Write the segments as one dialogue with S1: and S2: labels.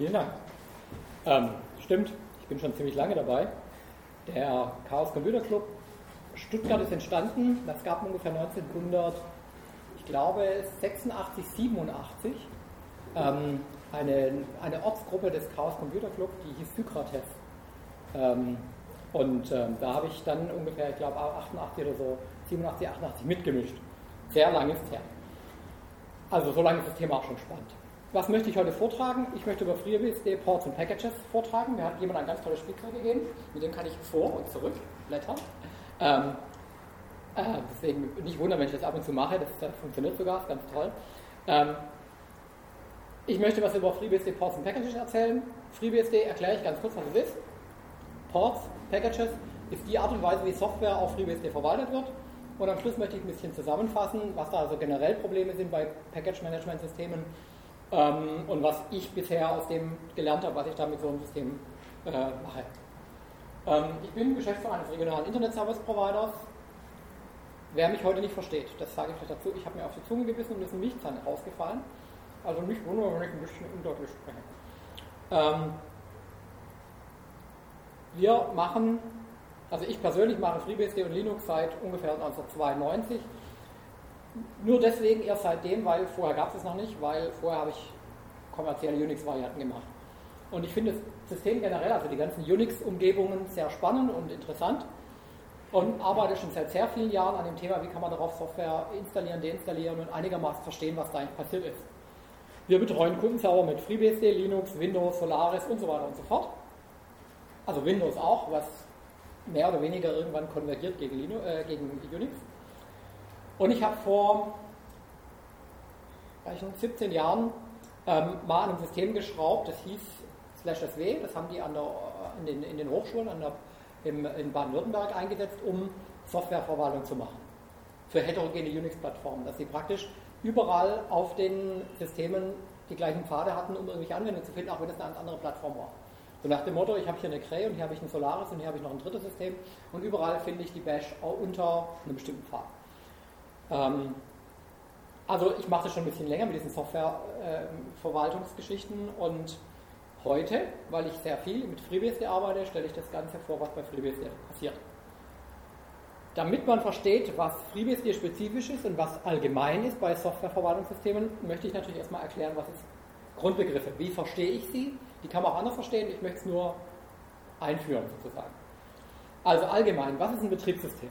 S1: Vielen Dank. Ähm, stimmt, ich bin schon ziemlich lange dabei. Der Chaos Computer Club Stuttgart ist entstanden, das gab ungefähr 1900, ich glaube 86, 87, ähm, eine, eine Ortsgruppe des Chaos Computer Club, die hieß Sykrates. Ähm, und ähm, da habe ich dann ungefähr, ich glaube 88 oder so, 87, 88 mitgemischt. Sehr lange ist her. Also so lange ist das Thema auch schon spannend. Was möchte ich heute vortragen? Ich möchte über FreeBSD Ports und Packages vortragen. Mir hat jemand ein ganz tolles Spielzeug gegeben, mit dem kann ich vor und zurück blättern. Ähm, äh, deswegen nicht wundern, wenn ich das ab und zu mache, das, das funktioniert sogar, ist ganz toll. Ähm, ich möchte was über FreeBSD Ports und Packages erzählen. FreeBSD erkläre ich ganz kurz, was es ist. Ports, Packages ist die Art und Weise, wie Software auf FreeBSD verwaltet wird. Und am Schluss möchte ich ein bisschen zusammenfassen, was da also generell Probleme sind bei Package-Management-Systemen ähm, und was ich bisher aus dem gelernt habe, was ich da mit so einem System äh, mache. Ähm, ich bin Geschäftsführer eines regionalen Internet-Service-Providers. Wer mich heute nicht versteht, das sage ich vielleicht dazu, ich habe mir auf die Zunge gebissen und ist ein Milchzahn rausgefallen. Also nicht wundern, wenn ich ein bisschen undeutlich spreche. Ähm, wir machen, also ich persönlich mache FreeBSD und Linux seit ungefähr 1992. Nur deswegen erst seitdem, weil vorher gab es noch nicht, weil vorher habe ich kommerzielle Unix-Varianten gemacht. Und ich finde das System generell, also die ganzen Unix-Umgebungen, sehr spannend und interessant und arbeite schon seit sehr vielen Jahren an dem Thema, wie kann man darauf Software installieren, deinstallieren und einigermaßen verstehen, was da eigentlich passiert ist. Wir betreuen Kundenserver mit FreeBSD, Linux, Windows, Solaris und so weiter und so fort. Also Windows auch, was mehr oder weniger irgendwann konvergiert gegen, Linux, äh, gegen Unix. Und ich habe vor 17 Jahren ähm, mal an einem System geschraubt, das hieß Slash SW, das haben die an der, in, den, in den Hochschulen an der, im, in Baden-Württemberg eingesetzt, um Softwareverwaltung zu machen. Für heterogene Unix-Plattformen, dass sie praktisch überall auf den Systemen die gleichen Pfade hatten, um irgendwelche Anwendungen zu finden, auch wenn es eine andere Plattform war. So nach dem Motto, ich habe hier eine Cray und hier habe ich ein Solaris und hier habe ich noch ein drittes System und überall finde ich die Bash unter einem bestimmten Pfad. Ähm, also ich mache das schon ein bisschen länger mit diesen Softwareverwaltungsgeschichten ähm, äh, und heute, weil ich sehr viel mit FreeBSD arbeite, stelle ich das Ganze vor, was bei FreeBSD passiert. Damit man versteht, was FreeBSD spezifisch ist und was allgemein ist bei Softwareverwaltungssystemen, möchte ich natürlich erstmal erklären, was ist Grundbegriffe. Wie verstehe ich sie? Die kann man auch anders verstehen. Ich möchte es nur einführen sozusagen. Also allgemein, was ist ein Betriebssystem?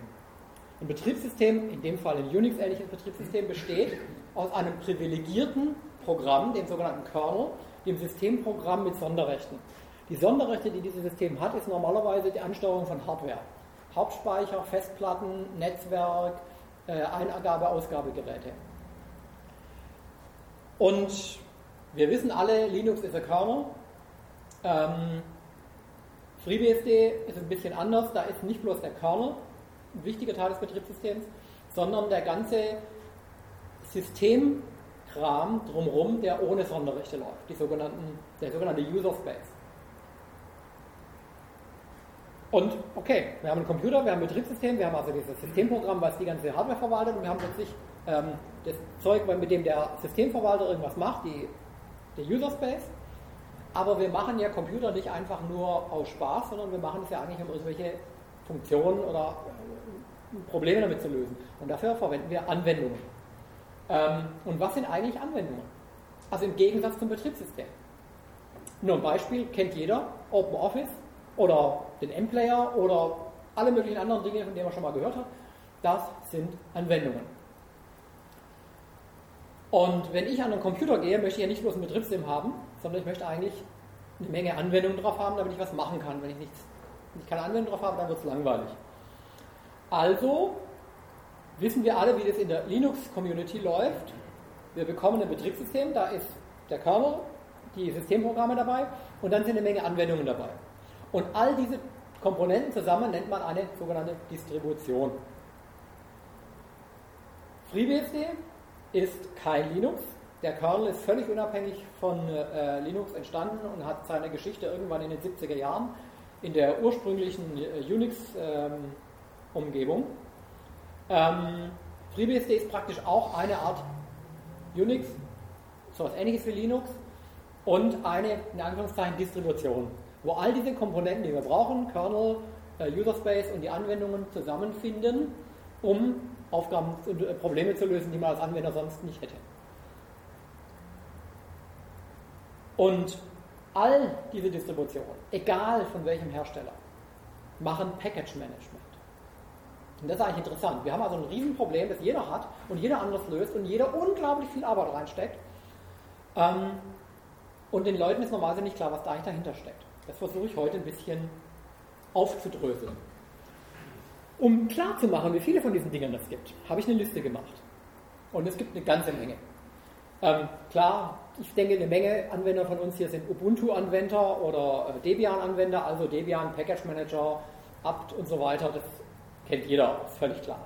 S1: Ein Betriebssystem, in dem Fall ein Unix-ähnliches Betriebssystem, besteht aus einem privilegierten Programm, dem sogenannten Kernel, dem Systemprogramm mit Sonderrechten. Die Sonderrechte, die dieses System hat, ist normalerweise die Ansteuerung von Hardware. Hauptspeicher, Festplatten, Netzwerk, äh, Eingabe, Ausgabegeräte. Und wir wissen alle, Linux ist ein Kernel. Ähm, FreeBSD ist ein bisschen anders. Da ist nicht bloß der Kernel ein wichtiger Teil des Betriebssystems, sondern der ganze Systemkram drumherum, der ohne Sonderrechte läuft, die sogenannten, der sogenannte User Space. Und okay, wir haben einen Computer, wir haben ein Betriebssystem, wir haben also dieses Systemprogramm, was die ganze Hardware verwaltet und wir haben plötzlich ähm, das Zeug, mit dem der Systemverwalter irgendwas macht, die, der User Space. Aber wir machen ja Computer nicht einfach nur aus Spaß, sondern wir machen es ja eigentlich, um irgendwelche Funktionen oder Probleme damit zu lösen. Und dafür verwenden wir Anwendungen. Ähm, und was sind eigentlich Anwendungen? Also im Gegensatz zum Betriebssystem. Nur ein Beispiel kennt jeder, OpenOffice oder den M-Player oder alle möglichen anderen Dinge, von denen man schon mal gehört hat, das sind Anwendungen. Und wenn ich an einen Computer gehe, möchte ich ja nicht bloß ein Betriebssystem haben, sondern ich möchte eigentlich eine Menge Anwendungen drauf haben, damit ich was machen kann. Wenn ich, nichts, wenn ich keine Anwendung drauf habe, dann wird es langweilig. Also wissen wir alle, wie das in der Linux-Community läuft. Wir bekommen ein Betriebssystem, da ist der Kernel, die Systemprogramme dabei und dann sind eine Menge Anwendungen dabei. Und all diese Komponenten zusammen nennt man eine sogenannte Distribution. FreeBSD ist kein Linux. Der Kernel ist völlig unabhängig von äh, Linux entstanden und hat seine Geschichte irgendwann in den 70er Jahren in der ursprünglichen äh, Unix-Umgebung. Ähm, ähm, FreeBSD ist praktisch auch eine Art Unix, so etwas ähnliches wie Linux, und eine, in Anführungszeichen, Distribution, wo all diese Komponenten, die wir brauchen, Kernel, äh, User Space und die Anwendungen zusammenfinden, um Aufgaben und äh, Probleme zu lösen, die man als Anwender sonst nicht hätte. Und all diese Distributionen, egal von welchem Hersteller, machen Package Management. Und das ist eigentlich interessant. Wir haben also ein Riesenproblem, das jeder hat und jeder anders löst und jeder unglaublich viel Arbeit reinsteckt. Ähm, und den Leuten ist normalerweise nicht klar, was da eigentlich dahinter steckt. Das versuche ich heute ein bisschen aufzudröseln. Um klarzumachen, wie viele von diesen Dingen es gibt, habe ich eine Liste gemacht. Und es gibt eine ganze Menge. Ähm, klar, ich denke, eine Menge Anwender von uns hier sind Ubuntu-Anwender oder äh, Debian-Anwender, also Debian, Package Manager, apt und so weiter. Das kennt jeder, völlig klar.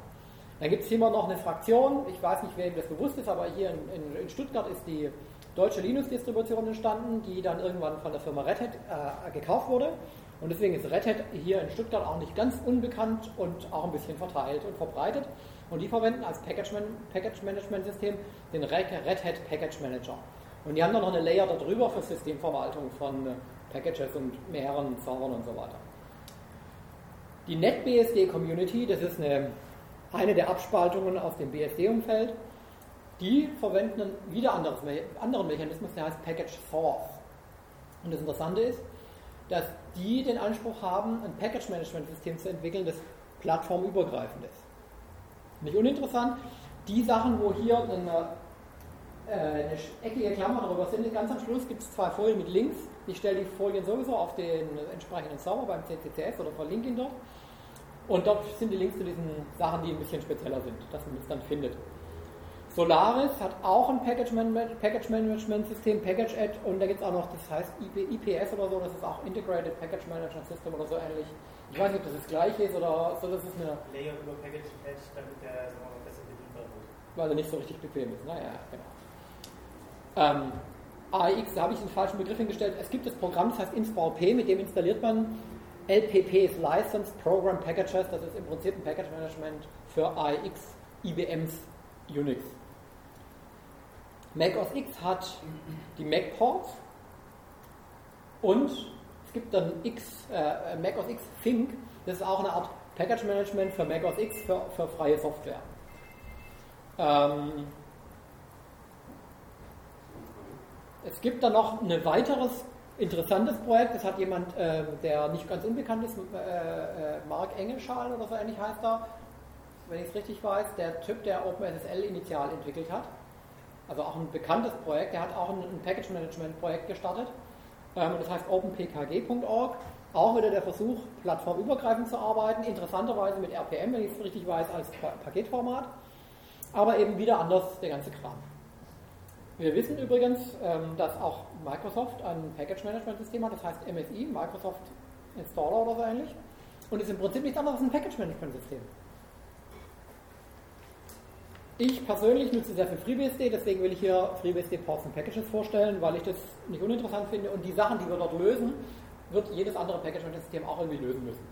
S1: Dann gibt es hier noch eine Fraktion, ich weiß nicht, wem das bewusst ist, aber hier in, in, in Stuttgart ist die deutsche Linux-Distribution entstanden, die dann irgendwann von der Firma Red Hat äh, gekauft wurde. Und deswegen ist Red Hat hier in Stuttgart auch nicht ganz unbekannt und auch ein bisschen verteilt und verbreitet. Und die verwenden als Package-Management-System den Red Hat Package Manager. Und die haben dann noch eine Layer darüber für Systemverwaltung von äh, Packages und mehreren Servern und so weiter. Die NetBSD Community, das ist eine, eine der Abspaltungen aus dem BSD-Umfeld, die verwenden einen wieder anderes, anderen Mechanismus, der heißt Package Source. Und das Interessante ist, dass die den Anspruch haben, ein Package-Management-System zu entwickeln, das plattformübergreifend ist. Nicht uninteressant, die Sachen, wo hier eine, äh, eine eckige Klammer drüber sind, ganz am Schluss gibt es zwei Folien mit Links. Ich stelle die Folien sowieso auf den entsprechenden Server beim CCCS oder verlinke ihn dort. Und dort sind die Links zu diesen Sachen, die ein bisschen spezieller sind, dass man es dann findet. Solaris hat auch ein Package, Management, Package Management System, Package Add, und da gibt es auch noch, das heißt IPS oder so, das ist auch Integrated Package Management System oder so ähnlich. Ich weiß nicht, ob das das gleiche ist oder so, das ist eine.
S2: Layer über Package Add, damit der besser bedienbar wird.
S1: Weil er nicht so richtig bequem ist. Naja, genau. Ähm, AX, da habe ich den falschen Begriff hingestellt. Es gibt das Programm, das heißt InstallP, mit dem installiert man LPPs, Licensed Program Packages. Das ist im Prinzip ein Package Management für AX, IBMs Unix. Mac OS X hat die Mac Ports und es gibt dann X, äh, Mac OS X Think, das ist auch eine Art Package Management für Mac OS X für, für freie Software. Ähm, es gibt dann noch ein weiteres interessantes Projekt, das hat jemand, äh, der nicht ganz unbekannt ist, äh, äh Mark Engelschal oder so ähnlich heißt er, wenn ich es richtig weiß, der Typ, der OpenSSL initial entwickelt hat also auch ein bekanntes Projekt, der hat auch ein, ein Package Management Projekt gestartet. Ähm, das heißt openpkg.org. Auch wieder der Versuch, plattformübergreifend zu arbeiten, interessanterweise mit RPM, wenn ich es richtig weiß, als Paketformat, aber eben wieder anders der ganze Kram. Wir wissen übrigens, ähm, dass auch Microsoft ein Package Management System hat, das heißt MSI, Microsoft Installer oder so ähnlich, und ist im Prinzip nichts anderes als ein Package Management System. Ich persönlich nutze sehr viel FreeBSD, deswegen will ich hier FreeBSD Ports and Packages vorstellen, weil ich das nicht uninteressant finde und die Sachen, die wir dort lösen, wird jedes andere Package-System auch irgendwie lösen müssen.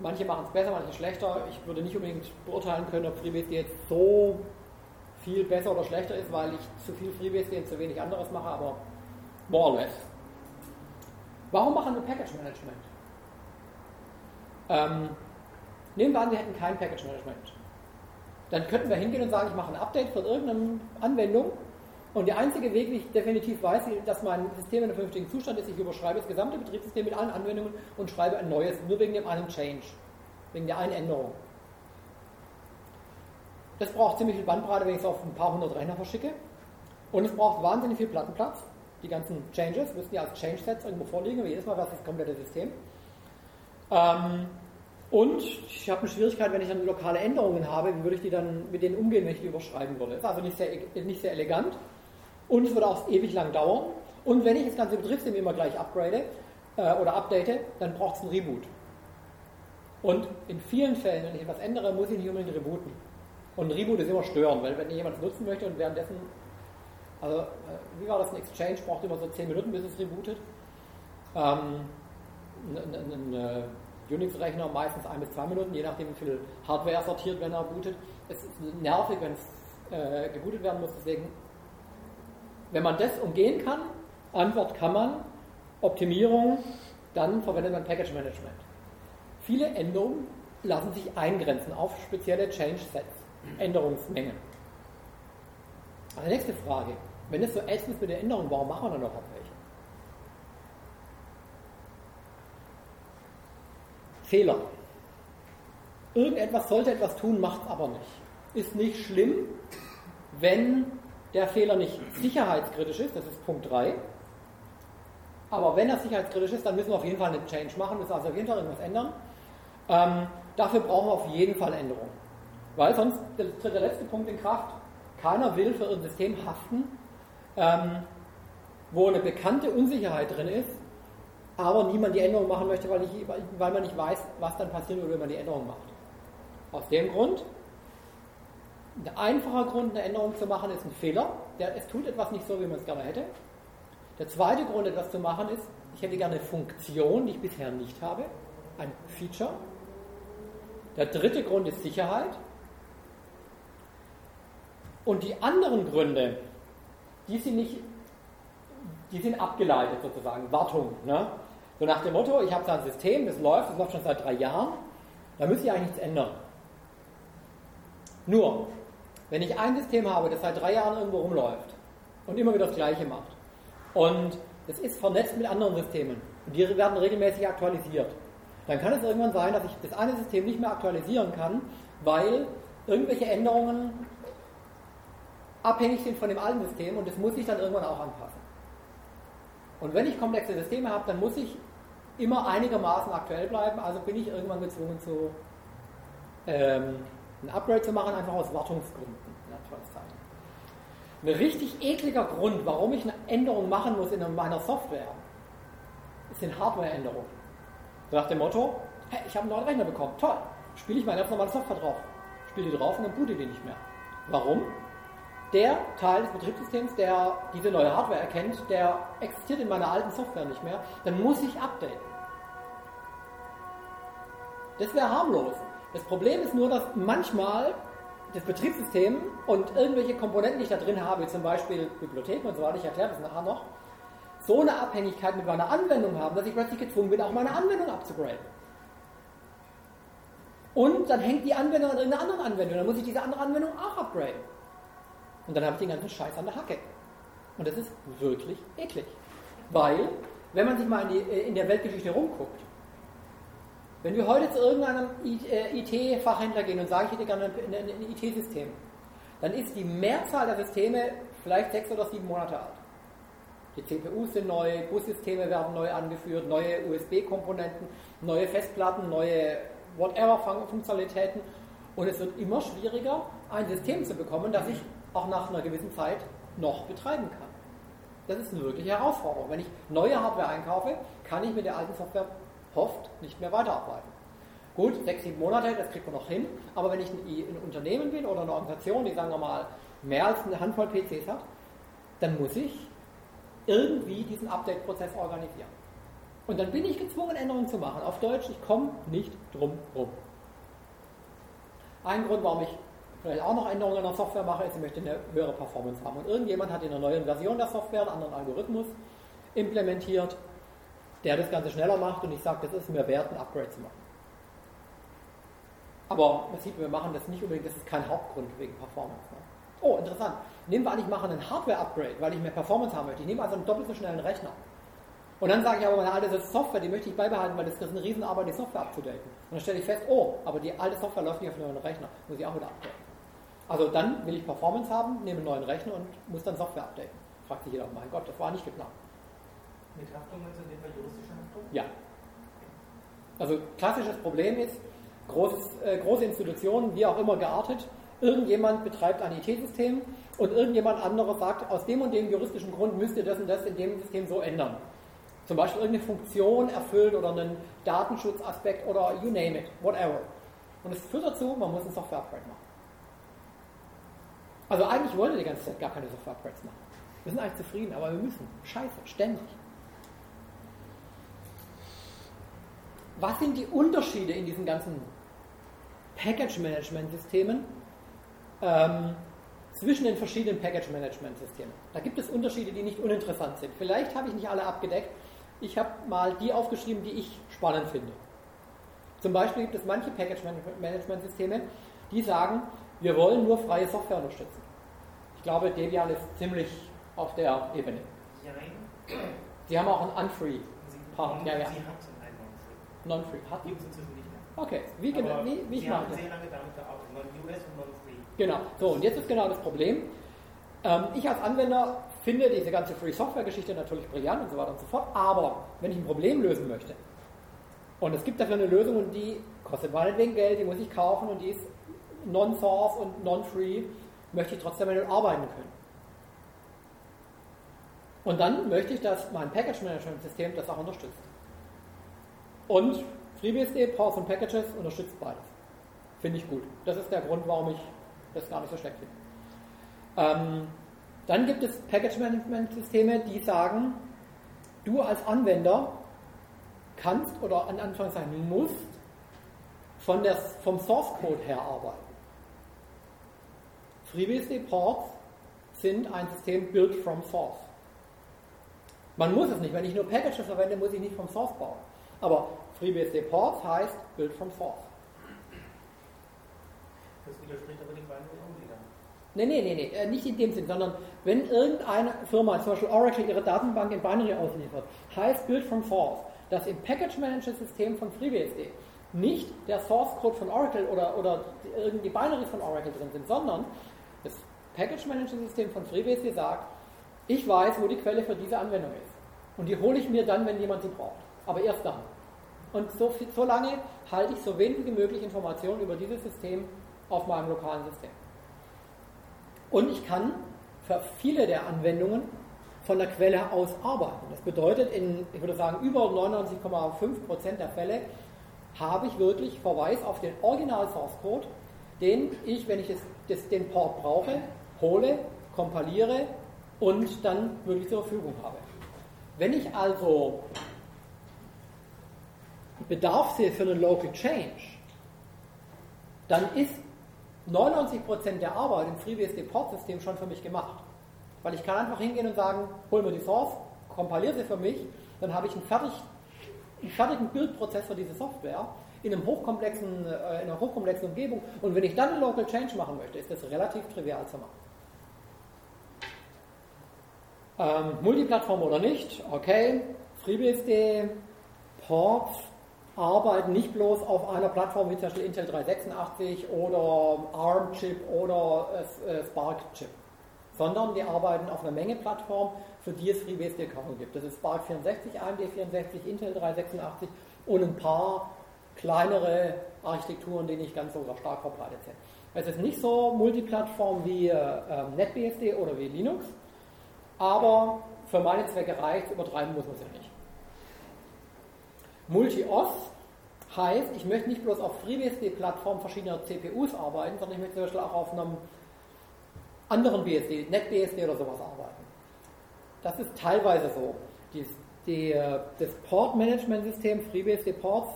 S1: Manche machen es besser, manche schlechter. Ich würde nicht unbedingt beurteilen können, ob FreeBSD jetzt so viel besser oder schlechter ist, weil ich zu viel FreeBSD und zu wenig anderes mache, aber more or less. Warum machen wir Package Management? Ähm, nehmen wir an, wir hätten kein Package Management dann könnten wir hingehen und sagen, ich mache ein Update von irgendeiner Anwendung und der einzige Weg, wie ich definitiv weiß, dass mein System in einem vernünftigen Zustand ist, ich überschreibe das gesamte Betriebssystem mit allen Anwendungen und schreibe ein neues, nur wegen dem einen Change, wegen der einen Änderung. Das braucht ziemlich viel Bandbreite, wenn ich es auf ein paar hundert Rechner verschicke. Und es braucht wahnsinnig viel Plattenplatz. Die ganzen Changes müssen ja als Change-Sets irgendwo vorliegen, aber jedes Mal was das komplette System. Ähm, und ich habe eine Schwierigkeit, wenn ich dann lokale Änderungen habe, wie würde ich die dann mit denen umgehen, wenn ich die überschreiben würde. Das ist also nicht sehr, nicht sehr elegant und es würde auch ewig lang dauern. Und wenn ich das ganze Betriebssystem immer gleich upgrade äh, oder update, dann braucht es ein Reboot. Und in vielen Fällen, wenn ich etwas ändere, muss ich nicht unbedingt rebooten. Und ein Reboot ist immer störend, weil wenn jemand es nutzen möchte und währenddessen, also äh, wie war das, ein Exchange braucht immer so 10 Minuten, bis es rebootet. Ähm, ein, ein, ein Unix-Rechner meistens ein bis zwei Minuten, je nachdem wie viel Hardware sortiert, wenn er bootet. Es ist nervig, wenn es äh, gebootet werden muss. Deswegen, wenn man das umgehen kann, Antwort kann man. Optimierung, dann verwendet man Package Management. Viele Änderungen lassen sich eingrenzen auf spezielle Change Sets, Änderungsmengen. Also nächste Frage. Wenn es so ätzend ist mit der Änderung, warum machen wir dann noch welche? Fehler. Irgendetwas sollte etwas tun, macht es aber nicht. Ist nicht schlimm, wenn der Fehler nicht sicherheitskritisch ist, das ist Punkt 3. Aber wenn er sicherheitskritisch ist, dann müssen wir auf jeden Fall einen Change machen, müssen also auf jeden Fall irgendwas ändern. Ähm, dafür brauchen wir auf jeden Fall Änderungen. Weil sonst tritt der letzte Punkt in Kraft. Keiner will für ein System haften, ähm, wo eine bekannte Unsicherheit drin ist, aber niemand die Änderung machen möchte, weil, nicht, weil man nicht weiß, was dann passieren würde, wenn man die Änderung macht. Aus dem Grund, ein einfacher Grund, eine Änderung zu machen, ist ein Fehler. Der, es tut etwas nicht so, wie man es gerne hätte. Der zweite Grund, etwas zu machen, ist, ich hätte gerne eine Funktion, die ich bisher nicht habe, ein Feature. Der dritte Grund ist Sicherheit. Und die anderen Gründe, die sind nicht, die sind abgeleitet sozusagen, Wartung. Ne? So nach dem Motto, ich habe da ein System, das läuft, das läuft schon seit drei Jahren, da müsste ich eigentlich nichts ändern. Nur, wenn ich ein System habe, das seit drei Jahren irgendwo rumläuft und immer wieder das Gleiche macht und es ist vernetzt mit anderen Systemen und die werden regelmäßig aktualisiert, dann kann es irgendwann sein, dass ich das eine System nicht mehr aktualisieren kann, weil irgendwelche Änderungen abhängig sind von dem alten System und das muss ich dann irgendwann auch anpassen. Und wenn ich komplexe Systeme habe, dann muss ich immer einigermaßen aktuell bleiben, also bin ich irgendwann gezwungen zu ähm, ein Upgrade zu machen, einfach aus Wartungsgründen. Ein richtig ekliger Grund, warum ich eine Änderung machen muss in meiner Software, sind Hardware-Änderungen. Nach dem Motto, hey, ich habe einen neuen Rechner bekommen, toll, spiele ich meine ganz normale Software drauf. Spiele die drauf und dann boote die nicht mehr. Warum? Der Teil des Betriebssystems, der diese neue Hardware erkennt, der existiert in meiner alten Software nicht mehr, dann muss ich updaten. Das wäre harmlos. Das Problem ist nur, dass manchmal das Betriebssystem und irgendwelche Komponenten, die ich da drin habe, zum Beispiel Bibliotheken und so weiter, ich erkläre das nachher noch, so eine Abhängigkeit mit meiner Anwendung haben, dass ich plötzlich gezwungen bin, auch meine Anwendung abzugraden. Und dann hängt die Anwendung an irgendeiner anderen Anwendung, dann muss ich diese andere Anwendung auch upgraden. Und dann habe ich den ganzen Scheiß an der Hacke. Und das ist wirklich eklig. Weil, wenn man sich mal in, die, in der Weltgeschichte rumguckt, wenn wir heute zu irgendeinem IT-Fachhändler äh, gehen und sagen, ich hätte gerne ein, IT-System, dann ist die Mehrzahl der Systeme vielleicht sechs oder sieben Monate alt. Die CPUs sind neu, Bussysteme werden neu angeführt, neue USB-Komponenten, neue Festplatten, neue whatever-Funktionalitäten. Und es wird immer schwieriger, ein System zu bekommen, das ich auch nach einer gewissen Zeit noch betreiben kann. Das ist eine wirkliche Herausforderung. Wenn ich neue Hardware einkaufe, kann ich mit der alten Software hofft nicht mehr weiterarbeiten. Gut, sechs, sieben Monate, das kriegt man noch hin, aber wenn ich ein, Unternehmen bin oder eine Organisation, die sagen wir mal mehr als eine Handvoll PCs hat, dann muss ich irgendwie diesen Update-Prozess organisieren. Und dann bin ich gezwungen, Änderungen zu machen. Auf Deutsch, ich komme nicht drum rum. Ein Grund, warum ich vielleicht auch noch Änderungen an der Software mache, ist, ich möchte eine höhere Performance haben. Und irgendjemand hat in einer neuen Version der Software einen anderen Algorithmus implementiert, der das Ganze schneller macht und ich sage, das ist mir wert, ein Upgrade zu machen. Aber man sieht, wir machen das nicht unbedingt, das ist kein Hauptgrund wegen Performance. Ne? Oh, interessant. Nehmen wir an, ich mache einen Hardware-Upgrade, weil ich mehr Performance haben möchte. Ich nehme also einen doppelt so schnellen Rechner. Und dann sage ich aber, meine alte Software, die möchte ich beibehalten, weil das ist eine Riesenarbeit, die Software abzudaten. Und dann stelle ich fest, oh, aber die alte Software läuft nicht auf einem neuen Rechner. Muss ich auch wieder updaten. Also dann will ich Performance haben, nehme einen neuen Rechner und muss dann Software updaten. Fragt sich jeder, mein Gott, das war nicht geplant.
S2: Mit Haftung also in dem Fall juristische Haftung?
S1: Ja. Also klassisches Problem ist, großes, äh, große Institutionen, wie auch immer geartet, irgendjemand betreibt ein IT-System und irgendjemand anderes sagt, aus dem und dem juristischen Grund müsst ihr das und das in dem System so ändern. Zum Beispiel irgendeine Funktion erfüllt oder einen Datenschutzaspekt oder you name it, whatever. Und es führt dazu, man muss ein Software-Upgrade machen. Also eigentlich wollen wir die ganze Zeit gar keine Software-Upgrades machen. Wir sind eigentlich zufrieden, aber wir müssen. Scheiße, ständig. Was sind die Unterschiede in diesen ganzen Package-Management-Systemen ähm, zwischen den verschiedenen Package-Management-Systemen. Da gibt es Unterschiede, die nicht uninteressant sind. Vielleicht habe ich nicht alle abgedeckt. Ich habe mal die aufgeschrieben, die ich spannend finde. Zum Beispiel gibt es manche Package-Management-Systeme, die sagen, wir wollen nur freie Software unterstützen. Ich glaube, Debian ist ziemlich auf der Ebene.
S2: Nein.
S1: Sie haben auch einen Unfree.
S2: Sie,
S1: Part, ja, ja.
S2: Sie hatten einen Non-Free.
S1: Non-Free. Hat
S2: Gibt es inzwischen nicht mehr.
S1: Okay, wie, genau, wie, wie ich
S2: Sie haben sehr lange damit gearbeitet. Non-US und Non-Free.
S1: Genau. So, und jetzt ist genau das Problem. Ähm, ich als Anwender finde diese ganze Free Software-Geschichte natürlich brillant und so weiter und so fort, aber wenn ich ein Problem lösen möchte und es gibt dafür eine Lösung und die kostet meinetwegen Geld, die muss ich kaufen und die ist non-source und non-free, möchte ich trotzdem damit arbeiten können. Und dann möchte ich, dass mein Package-Management-System das auch unterstützt. Und FreeBSD, Power von Packages, unterstützt beides. Finde ich gut. Das ist der Grund, warum ich das gar nicht so schlecht finde. Ähm, dann gibt es Package-Management-Systeme, die sagen, du als Anwender kannst oder an Anführungszeichen musst von der, vom Source-Code her arbeiten. FreeBSD-Ports sind ein System built from source. Man muss es nicht. Wenn ich nur Packages verwende, muss ich nicht vom Source bauen. Aber FreeBSD-Ports heißt built from source.
S2: Das widerspricht aber den Only dann.
S1: Nee, nee, nee, nee, äh, nicht in dem Sinn, sondern wenn irgendeine Firma, zum Beispiel Oracle, ihre Datenbank in Binary ausliefert, heißt Build from Source, dass im Package Manager System von FreeBSD nicht der Source Code von Oracle oder, oder die, irgendwie Binaries von Oracle drin sind, sondern Package Manager System von FreeBSD sagt, ich weiß, wo die Quelle für diese Anwendung ist. Und die hole ich mir dann, wenn jemand sie braucht. Aber erst dann. Und so, so lange halte ich so wenig wie möglich Informationen über dieses System auf meinem lokalen System. Und ich kann für viele der Anwendungen von der Quelle aus arbeiten. Das bedeutet, in, ich würde sagen, über 99,5% der Fälle habe ich wirklich Verweis auf den Original Source Code, den ich, wenn ich es, das, den Port brauche, hole, kompiliere und dann wirklich zur Verfügung habe. Wenn ich also Bedarf sehe für einen Local Change, dann ist 99% der Arbeit im FreeBSD-Port-System schon für mich gemacht. Weil ich kann einfach hingehen und sagen, hol mir die Source, kompiliere sie für mich, dann habe ich einen, fertig, einen fertigen Bildprozess für diese Software in, einem hochkomplexen, äh, in einer hochkomplexen Umgebung. Und wenn ich dann einen Local Change machen möchte, ist das relativ trivial zu machen. Ähm, Multiplattform oder nicht, okay. FreeBSD, Ports arbeiten nicht bloß auf einer Plattform wie zum Beispiel Intel 386 oder ARM-Chip oder äh, Spark-Chip, sondern die arbeiten auf einer Menge Plattformen, für die es FreeBSD-Kernel gibt. Das ist Spark 64, AMD 64, Intel 386 und ein paar kleinere Architekturen, die nicht ganz so stark verbreitet sind. Es ist nicht so Multiplattform wie äh, NetBSD oder wie Linux, aber für meine Zwecke reicht übertreiben muss man es ja nicht. Multi-OS heißt, ich möchte nicht bloß auf FreeBSD-Plattformen verschiedener CPUs arbeiten, sondern ich möchte zum Beispiel auch auf einem anderen BSD, NetBSD oder sowas arbeiten. Das ist teilweise so. Die, die, das Port-Management-System FreeBSD-Ports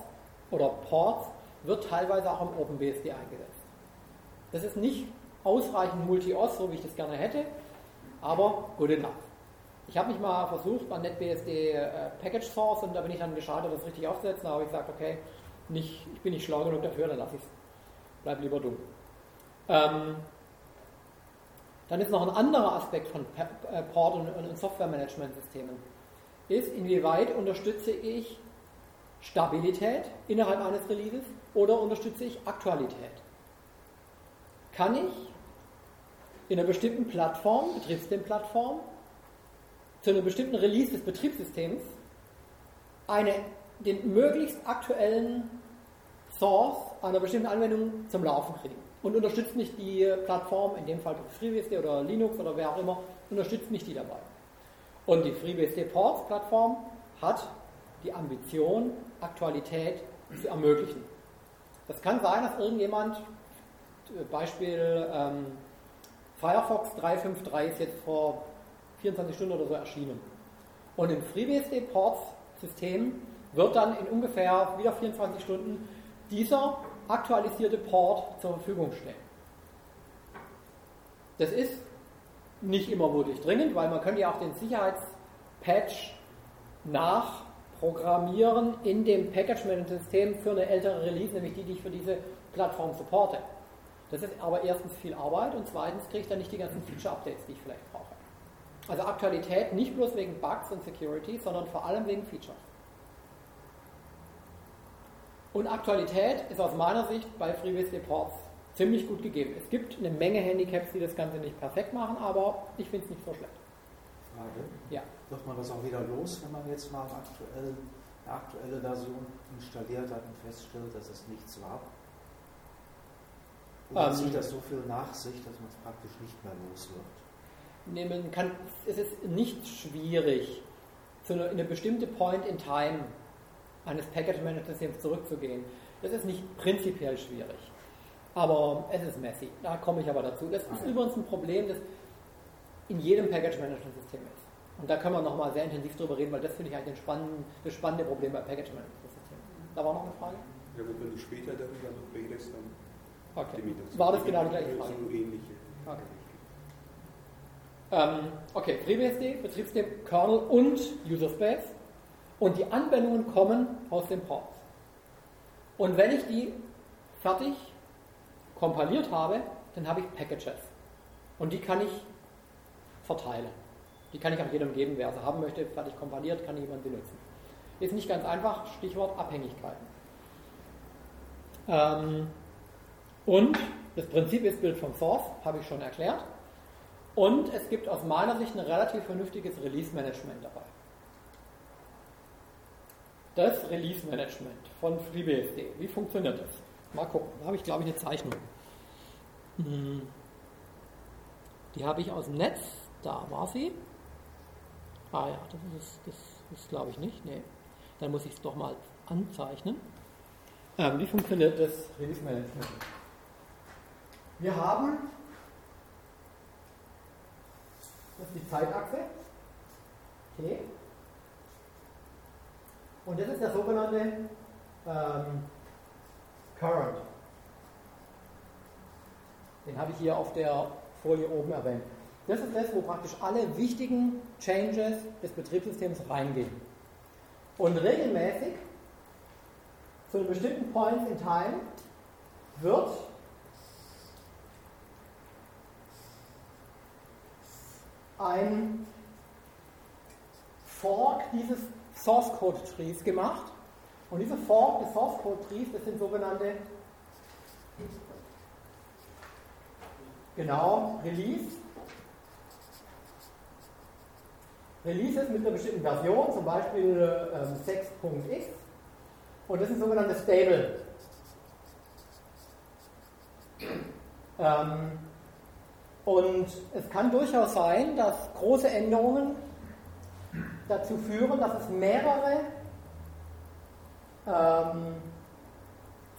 S1: oder Ports wird teilweise auch im OpenBSD eingesetzt. Das ist nicht ausreichend Multi-OS, so wie ich das gerne hätte, aber good enough. Ich habe mich mal versucht bei NetBSD äh, Package Source und da bin ich dann gescheitert, das richtig aufzusetzen. Habe ich gesagt, okay, nicht, ich bin nicht schlau genug dafür, dann lasse ich es. Bleib lieber dumm. Ähm, dann ist noch ein anderer Aspekt von äh, Port- und, und Software-Management-Systemen. Ist, inwieweit unterstütze ich Stabilität innerhalb eines Releases oder unterstütze ich Aktualität? Kann ich in einer bestimmten Plattform, Betriebssystemplattform, zu einem bestimmten Release des Betriebssystems eine, den möglichst aktuellen Source einer bestimmten Anwendung zum Laufen kriegen. Und unterstützt mich die Plattform, in dem Fall FreeBSD oder Linux oder wer auch immer, unterstützt mich die dabei. Und die FreeBSD Ports Plattform hat die Ambition, Aktualität zu ermöglichen. Das kann sein, dass irgendjemand, Beispiel ähm, Firefox 353 ist jetzt vor 24 Stunden oder so erschienen. Und im FreeBSD Ports System wird dann in ungefähr wieder 24 Stunden dieser aktualisierte Port zur Verfügung stehen. Das ist nicht immer wirklich dringend, weil man könnte ja auch den Sicherheitspatch nachprogrammieren in dem Package-Management-System für eine ältere Release, nämlich die, die ich für diese Plattform supporte. Das ist aber erstens viel Arbeit und zweitens kriege ich dann nicht die ganzen Feature-Updates, die ich vielleicht brauche. Also Aktualität nicht bloß wegen Bugs und Security, sondern vor allem wegen Features. Und Aktualität ist aus meiner Sicht bei FreeBSD Ports ziemlich gut gegeben. Es gibt eine Menge Handicaps, die das Ganze nicht perfekt machen, aber ich finde es nicht so schlecht.
S3: Frage.
S1: Ja.
S3: Wird man das auch wieder los, wenn man jetzt mal aktuell, eine aktuelle Version installiert hat und feststellt, dass es nichts war? Oder
S1: Ähm.
S3: zieht das so viel nach sich, dass man es praktisch nicht mehr los wird?
S1: Nee, man kann, es ist nicht schwierig, zu einer, in eine bestimmte Point in Time eines Package Management Systems zurückzugehen. Das ist nicht prinzipiell schwierig. Aber es ist messy. Da komme ich aber dazu. Das ist
S3: Okay.
S1: übrigens ein Problem, das in jedem Package Management System ist. Und da können wir nochmal sehr intensiv drüber reden, weil das finde ich eigentlich spannenden, das spannende Problem bei Package Management Systemen. Da war noch eine Frage?
S4: Ja gut, wenn du später darüber noch redest, dann
S1: Okay. War das genau die gleiche Frage? Okay. Ähm, okay, FreeBSD, Betriebssystem, Kernel und User Space. Und die Anwendungen kommen aus den Ports. Und wenn ich die fertig kompiliert habe, dann habe ich Packages. Und die kann ich verteilen. Die kann ich auch jedem geben, wer sie haben möchte. Fertig kompiliert, kann jemand benutzen. Ist nicht ganz einfach, Stichwort Abhängigkeiten. Ähm, und das Prinzip ist Build from Source, habe ich schon erklärt. Und es gibt aus meiner Sicht ein relativ vernünftiges Release-Management dabei. Das Release-Management von FreeBSD, wie funktioniert das? Mal gucken, da habe ich glaube ich eine Zeichnung. Hm. Die habe ich aus dem Netz, da war sie. Ah ja, das ist, das ist glaube ich nicht, nee. Dann muss ich es doch mal anzeichnen. Ähm, wie funktioniert das Release-Management? Wir haben das ist die Zeitachse. Okay. Und das ist der sogenannte ähm, Current. Den habe ich hier auf der Folie oben erwähnt. Das ist das, wo praktisch alle wichtigen Changes des Betriebssystems reingehen. Und regelmäßig, zu einem bestimmten Point in Time, wird ein Fork dieses Source Code Trees gemacht. Und diese Fork des Source Code Trees, das sind sogenannte genau Release. Releases mit einer bestimmten Version, zum Beispiel ähm, 6.x. Und das sind sogenannte Stable. Ähm, und es kann durchaus sein, dass große Änderungen dazu führen, dass es mehrere ähm,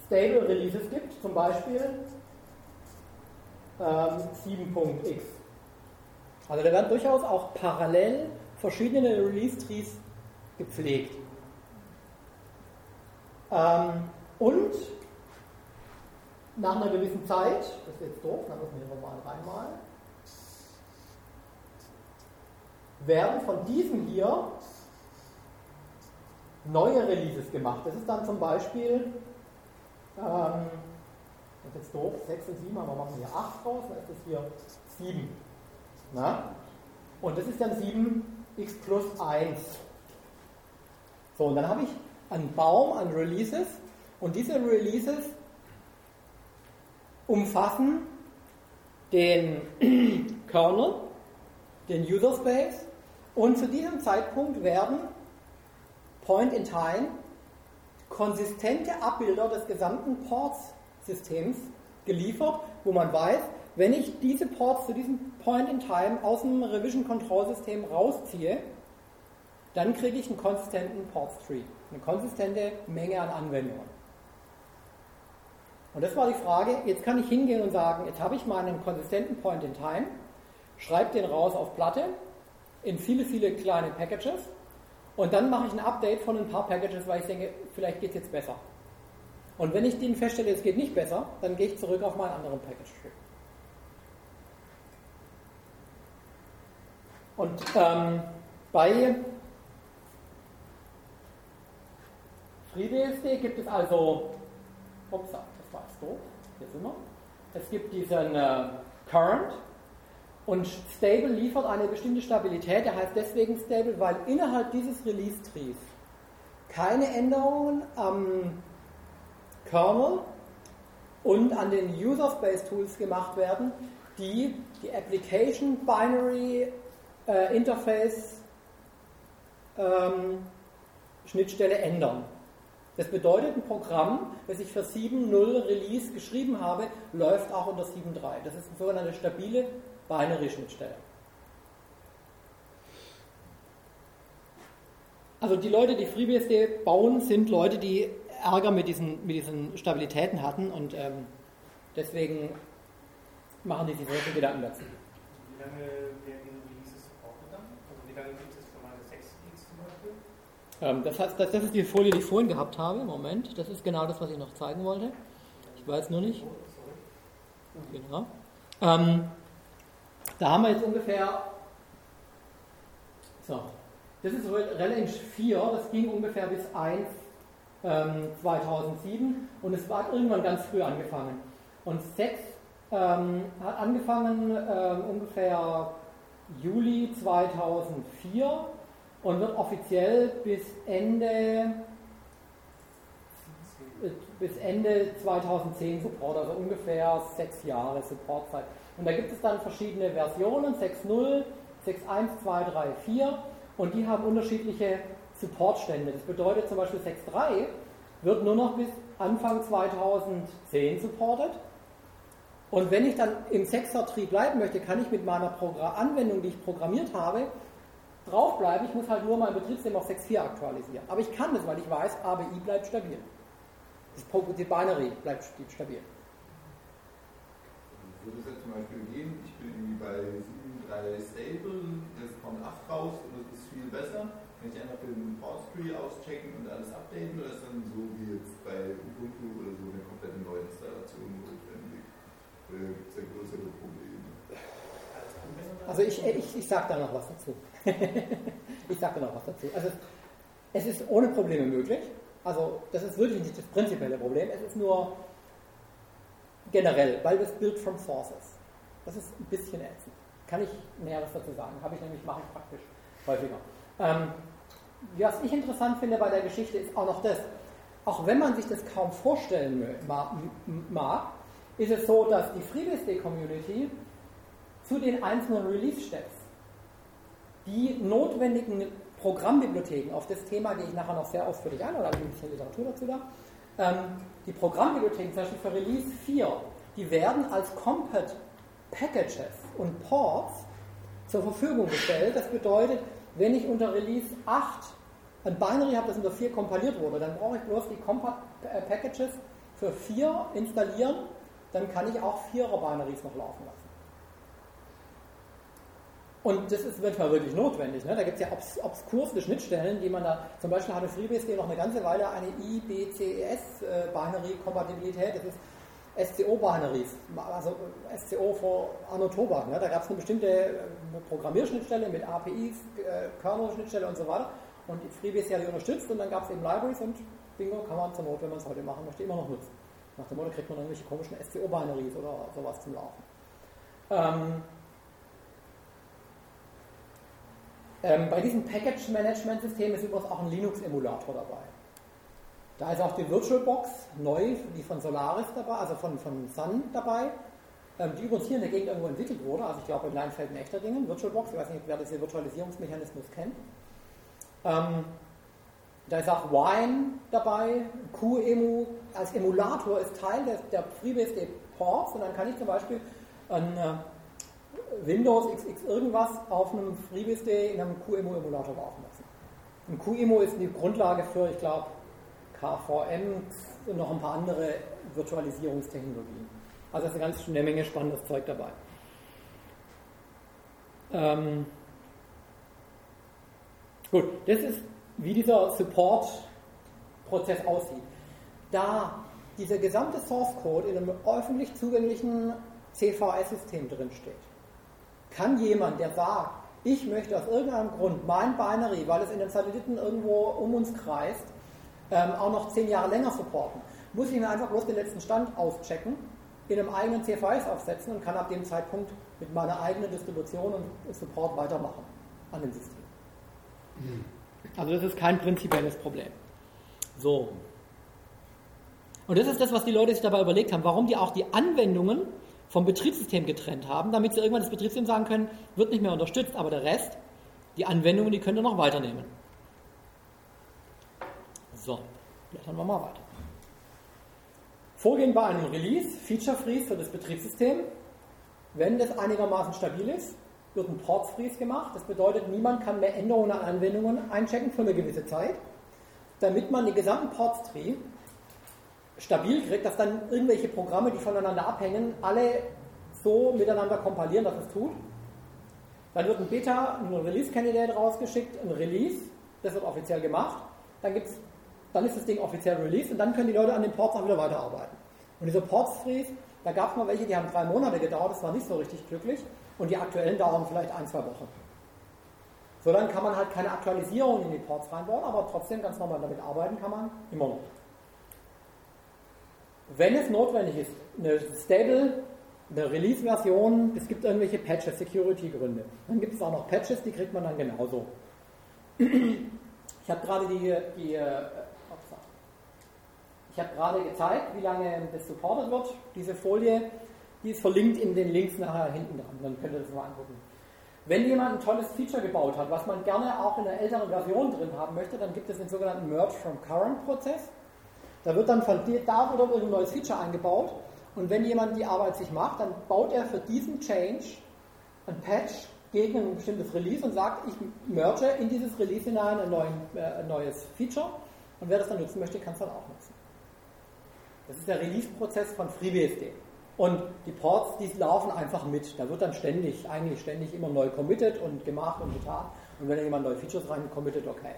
S1: Stable Releases gibt, zum Beispiel ähm, 7.x. Also da werden durchaus auch parallel verschiedene Release Trees gepflegt. Ähm, und nach einer gewissen Zeit, das ist jetzt doof, da müssen wir nochmal reinmalen, werden von diesem hier neue Releases gemacht. Das ist dann zum Beispiel, ähm, das ist jetzt doof, 6 und 7, aber wir machen hier 8 raus, dann ist das hier 7. Na? Und das ist dann 7x plus 1. So, und dann habe ich einen Baum an Releases und diese Releases umfassen den Kernel, den User Space und zu diesem Zeitpunkt werden Point in Time konsistente Abbilder des gesamten Ports-Systems geliefert, wo man weiß, wenn ich diese Ports zu diesem Point in Time aus dem Revision Control System rausziehe, dann kriege ich einen konsistenten Ports Tree, eine konsistente Menge an Anwendungen. Und das war die Frage, jetzt kann ich hingehen und sagen, jetzt habe ich meinen konsistenten Point in Time, schreibe den raus auf Platte in viele, viele kleine Packages und dann mache ich ein Update von ein paar Packages, weil ich denke, vielleicht geht es jetzt besser. Und wenn ich den feststelle, es geht nicht besser, dann gehe ich zurück auf meinen anderen Package Tree. Und ähm, bei FreeBSD gibt es also, ups, jetzt doof, hier sind wir. Es gibt diesen äh, Current und Stable liefert eine bestimmte Stabilität. Der heißt deswegen Stable, weil innerhalb dieses Release-Trees keine Änderungen am Kernel und an den User Space Tools gemacht werden, die die Application Binary äh, Interface ähm, Schnittstelle ändern. Das bedeutet, ein Programm, das ich für 7.0 Release geschrieben habe, läuft auch unter 7.3. Das ist eine sogenannte stabile Binary-Schnittstelle. Also die Leute, die FreeBSD bauen, sind Leute, die Ärger mit diesen, mit diesen Stabilitäten hatten und ähm, deswegen machen die sich solche Gedanken dazu.
S2: Wie lange werden diese Releases supportet dann? Also wie lange gibt es für meine 6 Leads zum Beispiel?
S1: Ähm, das, heißt, das, das ist die Folie, die ich vorhin gehabt habe. Moment, das ist genau das, was ich noch zeigen wollte. Ich weiß nur nicht. Genau. Ähm, da haben wir jetzt ungefähr. So, das ist Range 4, das ging ungefähr bis 1 ähm, 2007 und es hat irgendwann ganz früh angefangen. Und 6 ähm, hat angefangen ähm, ungefähr Juli 2004 und wird offiziell bis Ende bis Ende 2010 Support, also ungefähr sechs Jahre Supportzeit. Und da gibt es dann verschiedene Versionen, 6.0, 6.1, 2, 3, 4 und die haben unterschiedliche Supportstände. Das bedeutet zum Beispiel 6.3 wird nur noch bis Anfang 2010 supportet. Und wenn ich dann im 6er Tree bleiben möchte, kann ich mit meiner Anwendung, die ich programmiert habe, draufbleiben. Ich muss halt nur mein Betriebssystem auf 6.4 aktualisieren. Aber ich kann das, weil ich weiß, ABI bleibt stabil. Das die Binary bleibt stabil.
S5: Würde es jetzt zum Beispiel gehen, ich bin irgendwie bei 7.3 Stable, es kommt 8 raus und es ist viel besser. Kann ich einfach den Portstree auschecken und alles updaten oder ist dann so wie jetzt bei Ubuntu oder so eine komplette Neuinstallation notwendig? Oder gibt es da größere Probleme?
S1: Also ich, ich, ich sage da noch was dazu. ich sage da noch was dazu. Also es ist ohne Probleme möglich. Also das ist wirklich nicht das prinzipielle Problem. Es ist nur generell, weil das Build from Sources. Das ist ein bisschen ätzend. Kann ich Näheres dazu sagen. Habe ich nämlich, mache ich praktisch häufiger. Ähm, was ich interessant finde bei der Geschichte ist auch noch das, auch wenn man sich das kaum vorstellen mag, ist es so, dass die FreeBSD-Community zu den einzelnen Release-Steps die notwendigen Programmbibliotheken, auf das Thema gehe ich nachher noch sehr ausführlich ein, oder habe ich ein bisschen Literatur dazu da, ähm, die Programmbibliotheken, zum Beispiel für Release 4, die werden als Compat Packages und Ports zur Verfügung gestellt. Das bedeutet, wenn ich unter Release 8 ein Binary habe, das unter 4 kompiliert wurde, dann brauche ich bloß die Compat Packages für 4 installieren, dann kann ich auch 4er Binaries noch laufen lassen. Und das ist manchmal wirklich notwendig. Ne? Da gibt es ja obs obskurste Schnittstellen, die man da, zum Beispiel hatte FreeBSD noch eine ganze Weile eine IBCS-Binary-Kompatibilität. Das ist SCO-Binaries, also SCO vor Arno Tobak. Ne? Da gab es eine bestimmte äh, Programmierschnittstelle mit APIs, äh, Kernel-Schnittstelle und so weiter. Und FreeBSD hat die unterstützt und dann gab es eben Libraries und Bingo kann man zur Not, wenn man es heute machen möchte, immer noch nutzen. Nach dem Motto kriegt man dann irgendwelche komischen SCO-Binaries oder sowas zum Laufen. Ähm, Ähm, bei diesem Package-Management-System ist übrigens auch ein Linux-Emulator dabei. Da ist auch die VirtualBox neu, die von Solaris dabei, also von, von Sun dabei, ähm, die übrigens hier in der Gegend irgendwo entwickelt wurde. Also ich glaube in Leinfelden echter Dingen, VirtualBox, ich weiß nicht, wer diesen Virtualisierungsmechanismus kennt. Ähm, da ist auch Wine dabei, QEMU als Emulator ist Teil der, der FreeBSD Ports und dann kann ich zum Beispiel ein äh, Windows XX irgendwas auf einem FreeBSD in einem QEMU-Emulator laufen lassen. Ein QEMU ist die Grundlage für, ich glaube, KVM und noch ein paar andere Virtualisierungstechnologien. Also ist eine ganz eine Menge spannendes Zeug dabei. Ähm gut, das ist, wie dieser Support-Prozess aussieht. Da dieser gesamte Source Code in einem öffentlich zugänglichen CVS-System drinsteht, kann jemand, der sagt, ich möchte aus irgendeinem Grund mein Binary, weil es in den Satelliten irgendwo um uns kreist, ähm, auch noch zehn Jahre länger supporten, muss ich mir einfach bloß den letzten Stand auschecken, in einem eigenen CFIs aufsetzen und kann ab dem Zeitpunkt mit meiner eigenen Distribution und Support weitermachen an dem System. Also das ist kein prinzipielles Problem. So. Und das ist das, was die Leute sich dabei überlegt haben, warum die auch die Anwendungen vom Betriebssystem getrennt haben, damit sie irgendwann das Betriebssystem sagen können, wird nicht mehr unterstützt, aber der Rest, die Anwendungen, die könnt ihr noch weiternehmen. So, blättern wir mal weiter. Vorgehen bei einem Release, Feature Freeze für das Betriebssystem. Wenn das einigermaßen stabil ist, wird ein Port Freeze gemacht. Das bedeutet, niemand kann mehr Änderungen an Anwendungen einchecken für eine gewisse Zeit, damit man den gesamten Port Tree stabil kriegt, dass dann irgendwelche Programme, die voneinander abhängen, alle so miteinander kompilieren, dass es tut. Dann wird ein Beta, ein Release-Candidate rausgeschickt, ein Release, das wird offiziell gemacht. Dann, gibt's, dann ist das Ding offiziell released und dann können die Leute an den Ports auch wieder weiterarbeiten. Und diese Ports-Freeze, da gab es mal welche, die haben drei Monate gedauert, das war nicht so richtig glücklich. Und die aktuellen dauern vielleicht ein, zwei Wochen. So, dann kann man halt keine Aktualisierung in die Ports reinbauen, aber trotzdem ganz normal damit arbeiten kann man immer noch. Wenn es notwendig ist, eine Stable, eine Release-Version, es gibt irgendwelche Patches, Security-Gründe. Dann gibt es auch noch Patches, die kriegt man dann genauso. Ich habe gerade die, die äh, ich habe gerade gezeigt, wie lange das supportet wird. Diese Folie, die ist verlinkt in den Links nachher hinten dran. Dann könnt ihr das mal angucken. Wenn jemand ein tolles Feature gebaut hat, was man gerne auch in einer älteren Version drin haben möchte, dann gibt es den sogenannten Merge from Current Prozess. Da wird dann von da oder ein neues Feature eingebaut. Und wenn jemand die Arbeit sich macht, dann baut er für diesen Change ein Patch gegen ein bestimmtes Release und sagt, ich merge in dieses Release hinein ein, neuen, äh, ein neues Feature. Und wer das dann nutzen möchte, kann es dann auch nutzen. Das ist der Release-Prozess von FreeBSD. Und die Ports, die laufen einfach mit. Da wird dann ständig, eigentlich ständig immer neu committed und gemacht und getan. Und wenn da jemand neue Features rein committet, okay.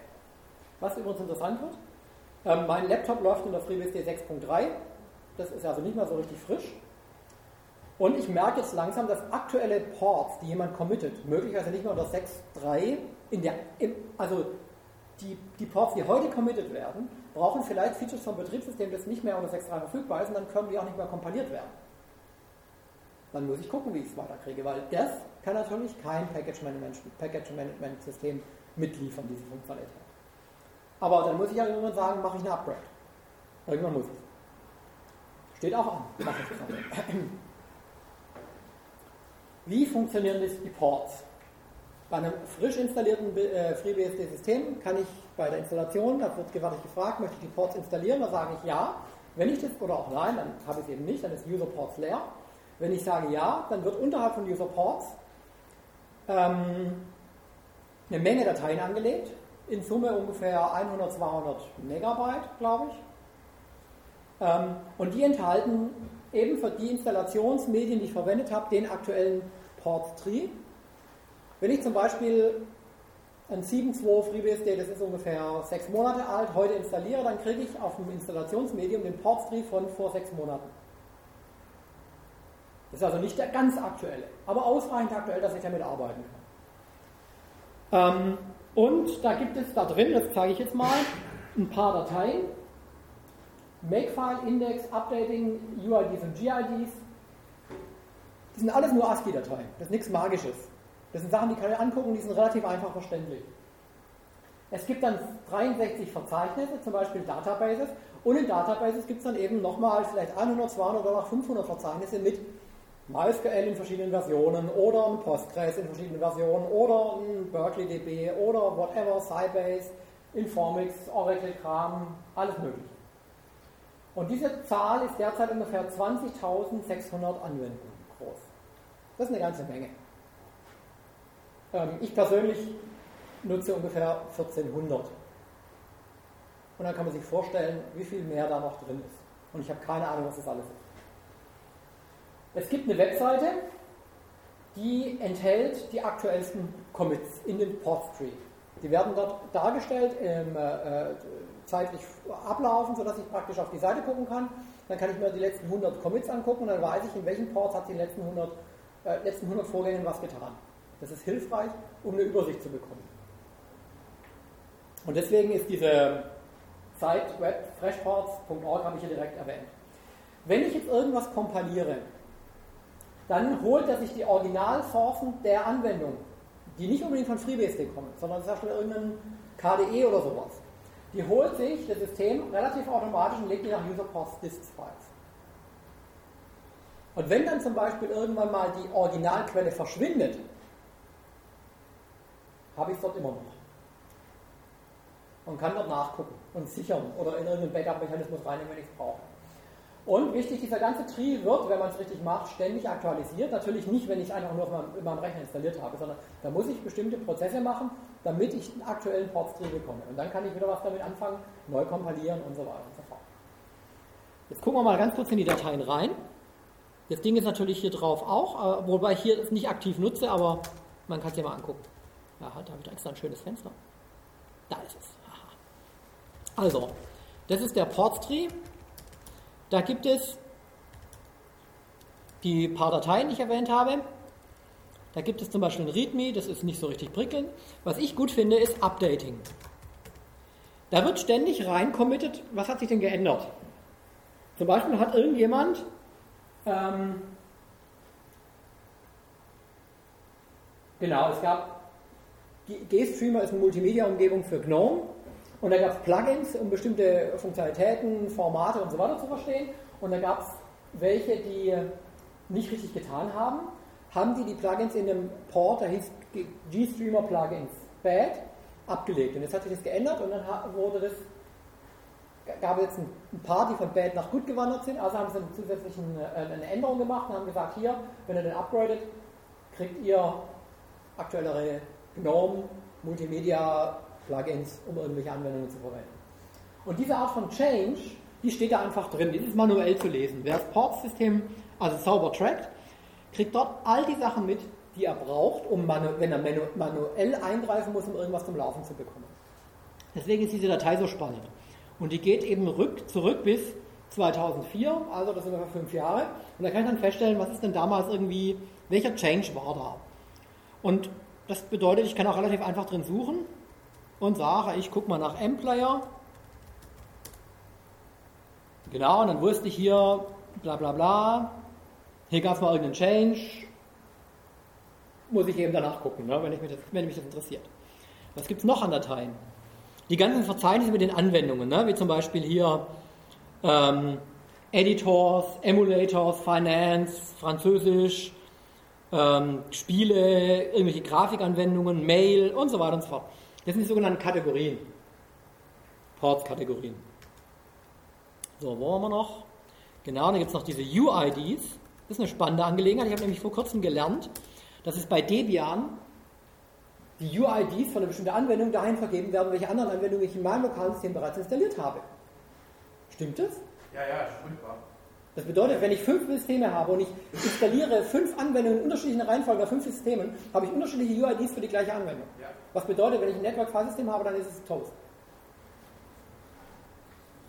S1: Was übrigens interessant wird, ähm, mein Laptop läuft unter FreeBSD 6.3. Das ist also nicht mehr so richtig frisch. Und ich merke jetzt langsam, dass aktuelle Ports, die jemand committet, möglicherweise nicht mehr unter 6.3, in der, also die, die Ports, die heute committed werden, brauchen vielleicht Features vom Betriebssystem, das nicht mehr unter 6.3 verfügbar ist, und dann können die auch nicht mehr kompiliert werden. Dann muss ich gucken, wie ich es weiterkriege, weil das kann natürlich kein Package Management, Package Management System mitliefern, diese Funktionalität. Aber dann muss ich ja irgendwann sagen, mache ich eine Upgrade. Irgendwann muss ich. Steht auch an. Wie funktionieren die Ports? Bei einem frisch installierten äh, FreeBSD-System kann ich bei der Installation, da wird gewaltig gefragt, möchte ich die Ports installieren? Da sage ich ja. Wenn ich das oder auch nein, dann habe ich es eben nicht, dann ist User Ports leer. Wenn ich sage ja, dann wird unterhalb von User Ports ähm, eine Menge Dateien angelegt, in Summe ungefähr 100, 200 Megabyte, glaube ich. Ähm, und die enthalten eben für die Installationsmedien, die ich verwendet habe, den aktuellen Port Tree. Wenn ich zum Beispiel ein 7.2 FreeBSD, das ist ungefähr sechs Monate alt, heute installiere, dann kriege ich auf dem Installationsmedium den Port Tree von vor sechs Monaten. Das ist also nicht der ganz aktuelle, aber ausreichend aktuell, dass ich damit arbeiten kann. Ähm, und da gibt es da drin, das zeige ich jetzt mal, ein paar Dateien. Makefile, Index, Updating, UIDs und GIDs. Die sind alles nur ASCII-Dateien. Das ist nichts Magisches. Das sind Sachen, die kann ich angucken, die sind relativ einfach verständlich. Es gibt dann 63 Verzeichnisse, zum Beispiel Databases. Und in Databases gibt es dann eben nochmal vielleicht 100, 200 oder 500 Verzeichnisse mit MySQL in verschiedenen Versionen oder ein Postgres in verschiedenen Versionen oder ein Berkeley DB oder whatever, Sybase, Informix, Oracle-Kram, alles mögliche. Und diese Zahl ist derzeit ungefähr 20.600 Anwendungen groß. Das ist eine ganze Menge. Ähm, ich persönlich nutze ungefähr 1400. Und dann kann man sich vorstellen, wie viel mehr da noch drin ist. Und ich habe keine Ahnung, was das alles ist. Es gibt eine Webseite, die enthält die aktuellsten Commits in den Portstream. Die werden dort dargestellt, im, äh, zeitlich ablaufen, sodass ich praktisch auf die Seite gucken kann. Dann kann ich mir die letzten 100 Commits angucken und dann weiß ich, in welchen Ports hat die letzten 100, äh, letzten 100 Vorgängen was getan. Das ist hilfreich, um eine Übersicht zu bekommen. Und deswegen ist diese Site web freshports.org habe ich hier direkt erwähnt. Wenn ich jetzt irgendwas kompiliere, dann holt er sich die Originalsourcen der Anwendung, die nicht unbedingt von FreeBSD kommen, sondern zum Beispiel irgendein KDE oder sowas. Die holt sich das System relativ automatisch und legt die nach UserPorts Disks Files. Und wenn dann zum Beispiel irgendwann mal die Originalquelle verschwindet, habe ich es dort immer noch. Und kann dort nachgucken und sichern oder in irgendeinen Backup-Mechanismus reinnehmen, wenn ich es brauche. Und wichtig, dieser ganze Tree wird, wenn man es richtig macht, ständig aktualisiert. Natürlich nicht, wenn ich einfach nur auf meinem, in meinem Rechner installiert habe, sondern da muss ich bestimmte Prozesse machen, damit ich einen aktuellen Ports-Tree bekomme. Und dann kann ich wieder was damit anfangen, neu kompilieren und so weiter und so fort. Jetzt gucken wir mal ganz kurz in die Dateien rein. Das Ding ist natürlich hier drauf auch, äh, wobei ich hier es nicht aktiv nutze, aber man kann es ja mal angucken. Ja, da habe ich extra ein schönes Fenster. Da ist es. Aha. Also, das ist der Ports-Tree. Da gibt es die paar Dateien, die ich erwähnt habe. Da gibt es zum Beispiel ein README, das ist nicht so richtig prickelnd. Was ich gut finde, ist Updating. Da wird ständig rein committed, was hat sich denn geändert? Zum Beispiel hat irgendjemand ähm, genau, es gab GStreamer ist eine Multimedia-Umgebung für GNOME und da gab es Plugins, um bestimmte Funktionalitäten, Formate und so weiter zu verstehen. Und da gab es welche, die nicht richtig getan haben. Haben die die Plugins in einem Port, der hieß GStreamer Plugins Bad, abgelegt. Und jetzt hat sich das geändert und dann wurde das, gab es jetzt ein paar, die von Bad nach gut gewandert sind. Also haben sie einen zusätzlichen, äh, eine Änderung gemacht und haben gesagt, hier, wenn ihr den upgradet, kriegt ihr aktuellere GNOME Multimedia Plugins, um irgendwelche Anwendungen zu verwenden. Und diese Art von Change, die steht da einfach drin, die ist manuell zu lesen. Wer das Port-System also sauber trackt, kriegt dort all die Sachen mit, die er braucht, um wenn er manu manuell eingreifen muss, um irgendwas zum Laufen zu bekommen. Deswegen ist diese Datei so spannend. Und die geht eben rück, zurück bis 2004, also das sind ungefähr fünf Jahre. Und da kann ich dann feststellen, was ist denn damals irgendwie, welcher Change war da. Und das bedeutet, ich kann auch relativ einfach drin suchen und sage, ich gucke mal nach M-Player. Genau, und dann wusste ich hier, bla bla bla, hier gab es mal irgendeinen Change. Muss ich eben danach gucken, ne, wenn, ich mich das, wenn mich das interessiert. Was gibt es noch an Dateien? Die ganzen Verzeichnisse mit den Anwendungen, ne, wie zum Beispiel hier ähm, Editors, Emulators, Finance, Französisch, ähm, Spiele, irgendwelche Grafikanwendungen, Mail und so weiter und so fort. Das sind die sogenannten Kategorien. Ports-Kategorien. So, wo haben wir noch? Genau, dann gibt es noch diese UIDs. Das ist eine spannende Angelegenheit. Ich habe nämlich vor kurzem gelernt, dass es bei Debian die UIDs von einer bestimmten Anwendung dahin vergeben werden, welche anderen Anwendungen ich in meinem lokalen System bereits installiert habe. Stimmt das?
S2: Ja, ja, stimmt.
S1: Das bedeutet, wenn ich fünf Systeme habe und ich installiere fünf Anwendungen in unterschiedlichen Reihenfolgen auf fünf Systemen, habe ich unterschiedliche UIDs für die gleiche Anwendung. Ja. Was bedeutet, wenn ich ein Network-File-System habe, dann ist es Toast.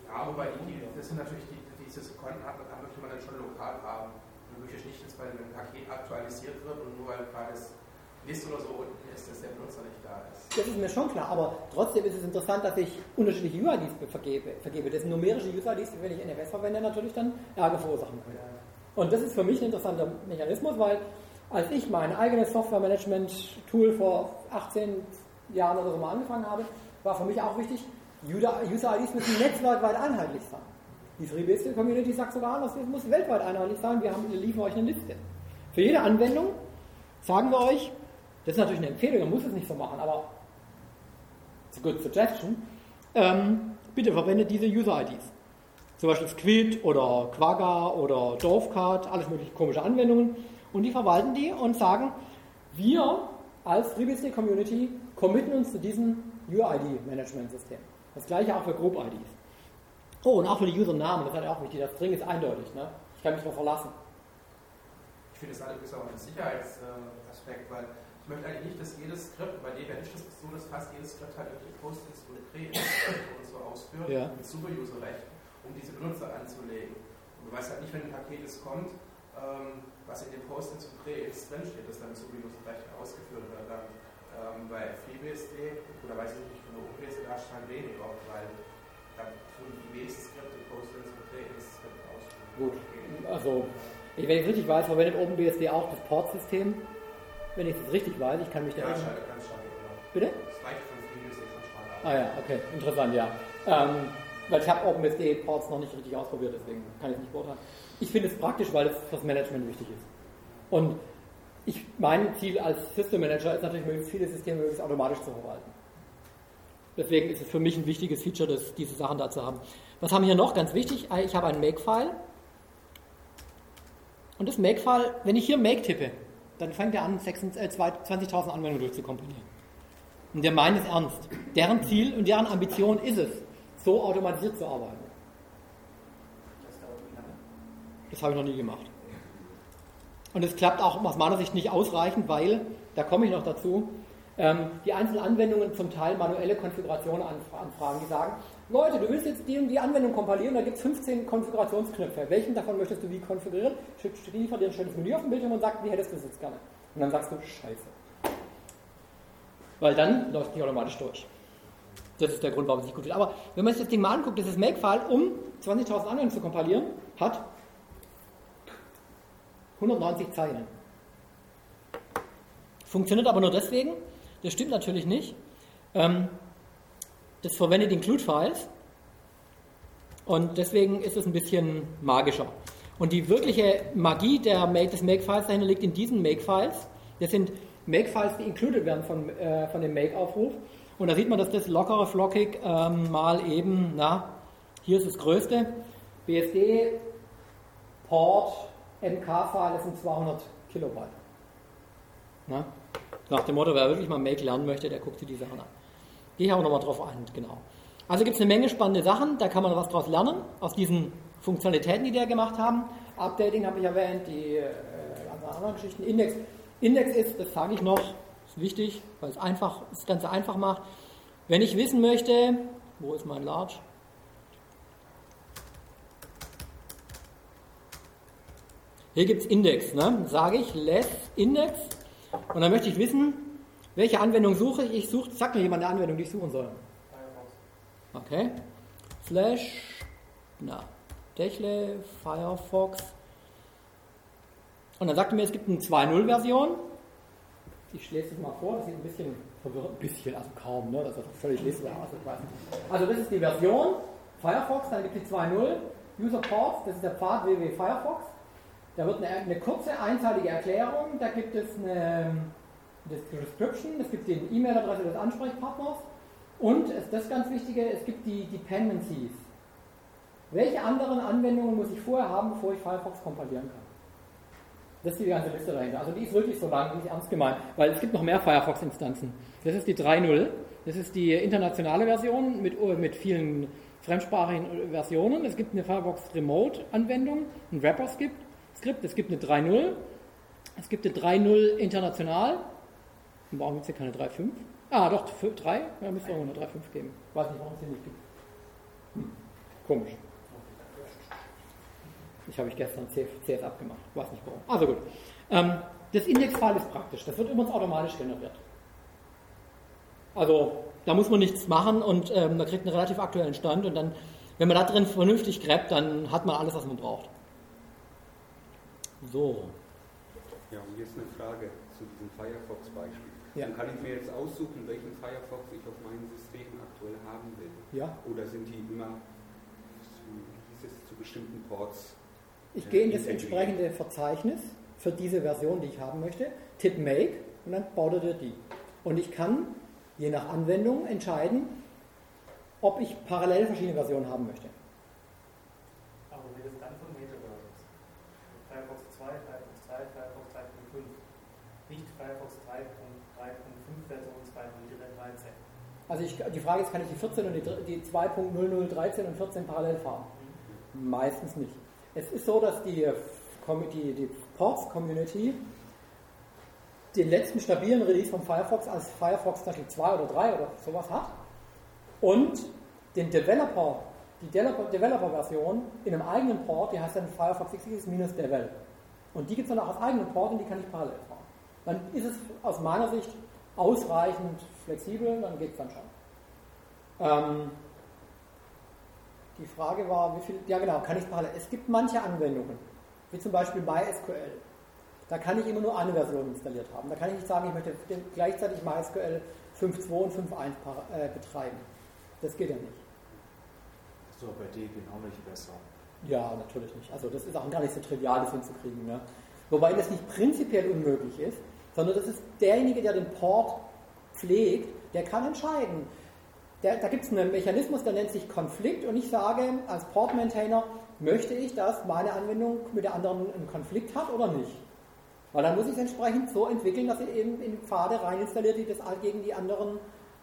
S2: Ja, wobei die, das sind natürlich die, dieses Konten hat, möchte man dann schon lokal haben. Man möchte nicht, dass bei einem Paket aktualisiert wird und nur weil gerade das List oder so unten ist, dass der Benutzer nicht da ist.
S1: Das ist mir schon klar, aber trotzdem ist es interessant, dass ich unterschiedliche UIDs vergebe. vergebe. Das sind numerische UIDs, die, wenn ich NFS verwende, natürlich dann Ärger verursachen können. Und das ist für mich ein interessanter Mechanismus, weil als ich mein eigenes Software-Management-Tool vor 18 Jahren oder so mal angefangen habe, war für mich auch wichtig, User-IDs müssen netzwerkweit einheitlich sein. Die FreeBSD-Community sagt sogar anders, es muss weltweit einheitlich sein, wir, haben, wir liefern euch eine Liste. Für jede Anwendung sagen wir euch, das ist natürlich eine Empfehlung, man muss es nicht so machen, aber it's a good suggestion. Ähm, bitte verwendet diese User-IDs. Zum Beispiel Squid oder Quagga oder Dovecard, alles mögliche komische Anwendungen. Und die verwalten die und sagen, wir als FreeBSD Community committen uns zu diesem UID-Management-System. Das gleiche auch für Group-IDs. Oh, und auch für die Usernamen, das ist halt auch wichtig. Das String ist eindeutig. Ne? Ich kann mich darauf verlassen.
S2: Ich finde, das ist auch ein Sicherheitsaspekt, weil ich möchte eigentlich nicht, dass jedes Skript, bei Debian ist das so, dass fast jedes Skript halt wirklich Post-its und Pre und so ausführt, ja. mit Super-User-Rechten, um diese Benutzer anzulegen. Und du weißt halt nicht, wenn ein Paket es kommt, ähm, was in den Postings und Pre-Ins drinsteht, das dann recht ausgeführt wird. Dann, ähm, bei FreeBSD, oder weiß ich nicht, von der OpenBSD, da stand weniger, weil dann tun die wenigsten Skripte Postings und Skripte ausführen.
S1: Gut, also, wenn ich richtig weiß, verwendet OpenBSD auch das Port-System. Wenn ich es richtig weiß, ich kann mich da.
S2: Ja, ganz stark, genau.
S1: Bitte?
S2: Das reicht von FreeBSD von Standard.
S1: Ah ja, okay, interessant, ja. Ähm, weil ich habe OpenBSD-Ports noch nicht richtig ausprobiert, deswegen kann ich es nicht beurteilen. Ich finde es praktisch, weil es fürs Management wichtig ist. Und ich, mein Ziel als System Manager ist natürlich, möglichst viele Systeme möglichst automatisch zu verwalten. Deswegen ist es für mich ein wichtiges Feature, das, diese Sachen da zu haben. Was haben wir hier noch? Ganz wichtig, ich habe ein Make-File. Und das Make-File, wenn ich hier Make tippe, dann fängt er an, 20.000 äh, Anwendungen durchzukomponieren. Und der meint es ernst. Deren Ziel und deren Ambition ist es, so automatisiert zu arbeiten. Das habe ich noch nie gemacht. Und es klappt auch aus meiner Sicht nicht ausreichend, weil, da komme ich noch dazu, ähm, die einzelnen Anwendungen zum Teil manuelle Konfigurationen anfragen, die sagen, Leute, du willst jetzt die die Anwendung kompilieren, da gibt es 15 Konfigurationsknöpfe. Welchen davon möchtest du wie konfigurieren? Liefert dir ein schönes Menü auf dem Bildschirm und sagt, wie hättest du es jetzt gerne? Und dann sagst du, scheiße. Weil dann läuft die automatisch durch. Das ist der Grund, warum es nicht gut wird. Aber wenn man sich das Ding mal anguckt, dieses Makefile, um 20.000 Anwendungen zu kompilieren, hat 190 Zeilen. Funktioniert aber nur deswegen, das stimmt natürlich nicht. Ähm, das verwendet Include-Files und deswegen ist es ein bisschen magischer. Und die wirkliche Magie der Make, des Makefiles dahinter liegt in diesen Makefiles. Das sind Makefiles, die included werden von, äh, von dem Make-Aufruf. Und da sieht man, dass das lockere Flockig ähm, mal eben, na, hier ist das größte, BSD, Port, MK-File, das sind 200 Kilobyte. Na? Nach dem Motto, wer wirklich mal Make lernen möchte, der guckt sich die Sachen an. Gehe ich auch nochmal drauf ein, genau. Also gibt es eine Menge spannende Sachen, da kann man was draus lernen, aus diesen Funktionalitäten, die die da gemacht haben. Updating habe ich erwähnt, die äh, anderen Geschichten. Index. Index ist, das sage ich noch, ist wichtig, weil es einfach, das Ganze einfach macht. Wenn ich wissen möchte, wo ist mein Large? Hier gibt es Index. Ne? Sage ich less Index und dann möchte ich wissen, welche Anwendung suche ich. Ich suche, sag mir jemand eine Anwendung, die ich suchen soll. Okay. Slash, na, Techle, Firefox. Und dann sagt er mir, es gibt eine 2.0-Version. Ich lese es mal vor, das sieht ein bisschen verwirrend, ein bisschen, also kaum, ne? das ist völlig lesbar. Also, das ist die Version Firefox, dann gibt es die 2.0 User Ports, das ist der Pfad www Firefox. Da wird eine, eine kurze, einseitige Erklärung, da gibt es eine Description, es gibt die E-Mail-Adresse des Ansprechpartners und ist das ganz Wichtige, es gibt die Dependencies. Welche anderen Anwendungen muss ich vorher haben, bevor ich Firefox kompilieren kann? Das ist die ganze Liste dahinter. Also die ist wirklich so lang, die ernst gemeint, weil es gibt noch mehr Firefox-Instanzen. Das ist die 3.0, das ist die internationale Version mit, mit vielen fremdsprachigen Versionen. Es gibt eine Firefox Remote-Anwendung, ein Wrapper-Skript, es gibt eine 3.0, es gibt eine 3.0 international. Dann brauchen wir jetzt hier keine 3.5. Ah, doch, 3, ja, müsste auch eine 3.5 geben. Weiß nicht, warum es die nicht gibt. Hm. Komisch. Ich habe ich gestern CS abgemacht. Weiß nicht warum. Also gut. Ähm, das Indexfile ist praktisch. Das wird übrigens automatisch generiert. Also da muss man nichts machen und ähm, man kriegt einen relativ aktuellen Stand und dann, wenn man da drin vernünftig gräbt, dann hat man alles, was man braucht. So.
S6: Ja, und jetzt eine Frage zu diesem Firefox-Beispiel.
S1: Ja.
S6: Dann kann ich mir jetzt aussuchen, welchen Firefox ich auf meinem System aktuell haben will.
S1: Ja.
S6: Oder sind die immer zu, zu bestimmten Ports
S1: ich gehe in das entsprechende Verzeichnis für diese Version, die ich haben möchte, tipp Make und dann baut er die. Und ich kann je nach Anwendung entscheiden, ob ich parallel verschiedene Versionen haben möchte.
S7: Aber wir sind dann von Meta-Versions. Firefox 2, Firefox 3, Firefox 3.5. Nicht Firefox 3.3.5 Version 2.13.
S1: Also ich, die Frage ist, kann ich die 14 und die, die 2.0013 und 14 parallel fahren? Meistens nicht. Es ist so, dass die, die, die Ports-Community den letzten stabilen Release von Firefox als Firefox 2 oder 3 oder sowas hat und den Developer, die Developer-Version in einem eigenen Port, die heißt dann Firefox XX-Devel. Und die gibt es dann auch als eigenen Port und die kann ich parallel fahren. Dann ist es aus meiner Sicht ausreichend flexibel, dann geht es dann schon. Ähm, die Frage war, wie viel, ja genau, kann ich parallel. Es gibt manche Anwendungen, wie zum Beispiel MySQL. Da kann ich immer nur eine Version installiert haben. Da kann ich nicht sagen, ich möchte gleichzeitig MySQL 5.2 und 5.1 äh, betreiben. Das geht ja nicht.
S3: So, bei Debian auch nicht besser.
S1: Ja, natürlich nicht. Also das ist auch gar nicht so trivial, das hinzukriegen. Ne? Wobei das nicht prinzipiell unmöglich ist, sondern das ist derjenige, der den Port pflegt, der kann entscheiden. Der, da gibt es einen Mechanismus, der nennt sich Konflikt und ich sage als Port-Maintainer, möchte ich, dass meine Anwendung mit der anderen einen Konflikt hat oder nicht? Weil dann muss ich es entsprechend so entwickeln, dass sie eben in Pfade rein installiert, die das gegen die anderen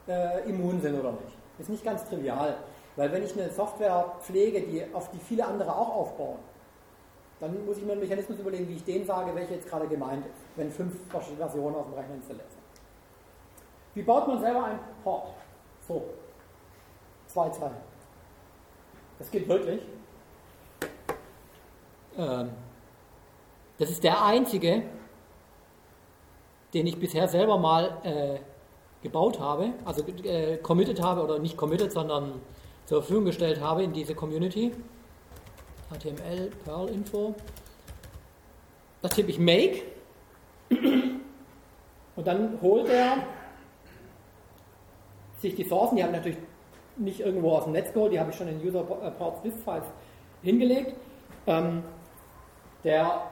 S1: äh, immun sind oder nicht. Ist nicht ganz trivial. Weil wenn ich eine Software pflege, die, auf die viele andere auch aufbauen, dann muss ich mir einen Mechanismus überlegen, wie ich denen sage, welche jetzt gerade gemeint ist, wenn fünf Versionen auf dem Rechner installiert. Wie baut man selber einen Port? So. Zwei Zeilen. Das geht wirklich. Ähm, das ist der einzige, den ich bisher selber mal äh, gebaut habe, also äh, committed habe oder nicht committed, sondern zur Verfügung gestellt habe in diese Community. HTML, Perl Info. Das tippe ich Make und dann holt er sich die Sourcen, die habe ich natürlich nicht irgendwo aus dem Netz geholt, die habe ich schon in User Ports List Files hingelegt. Ähm, der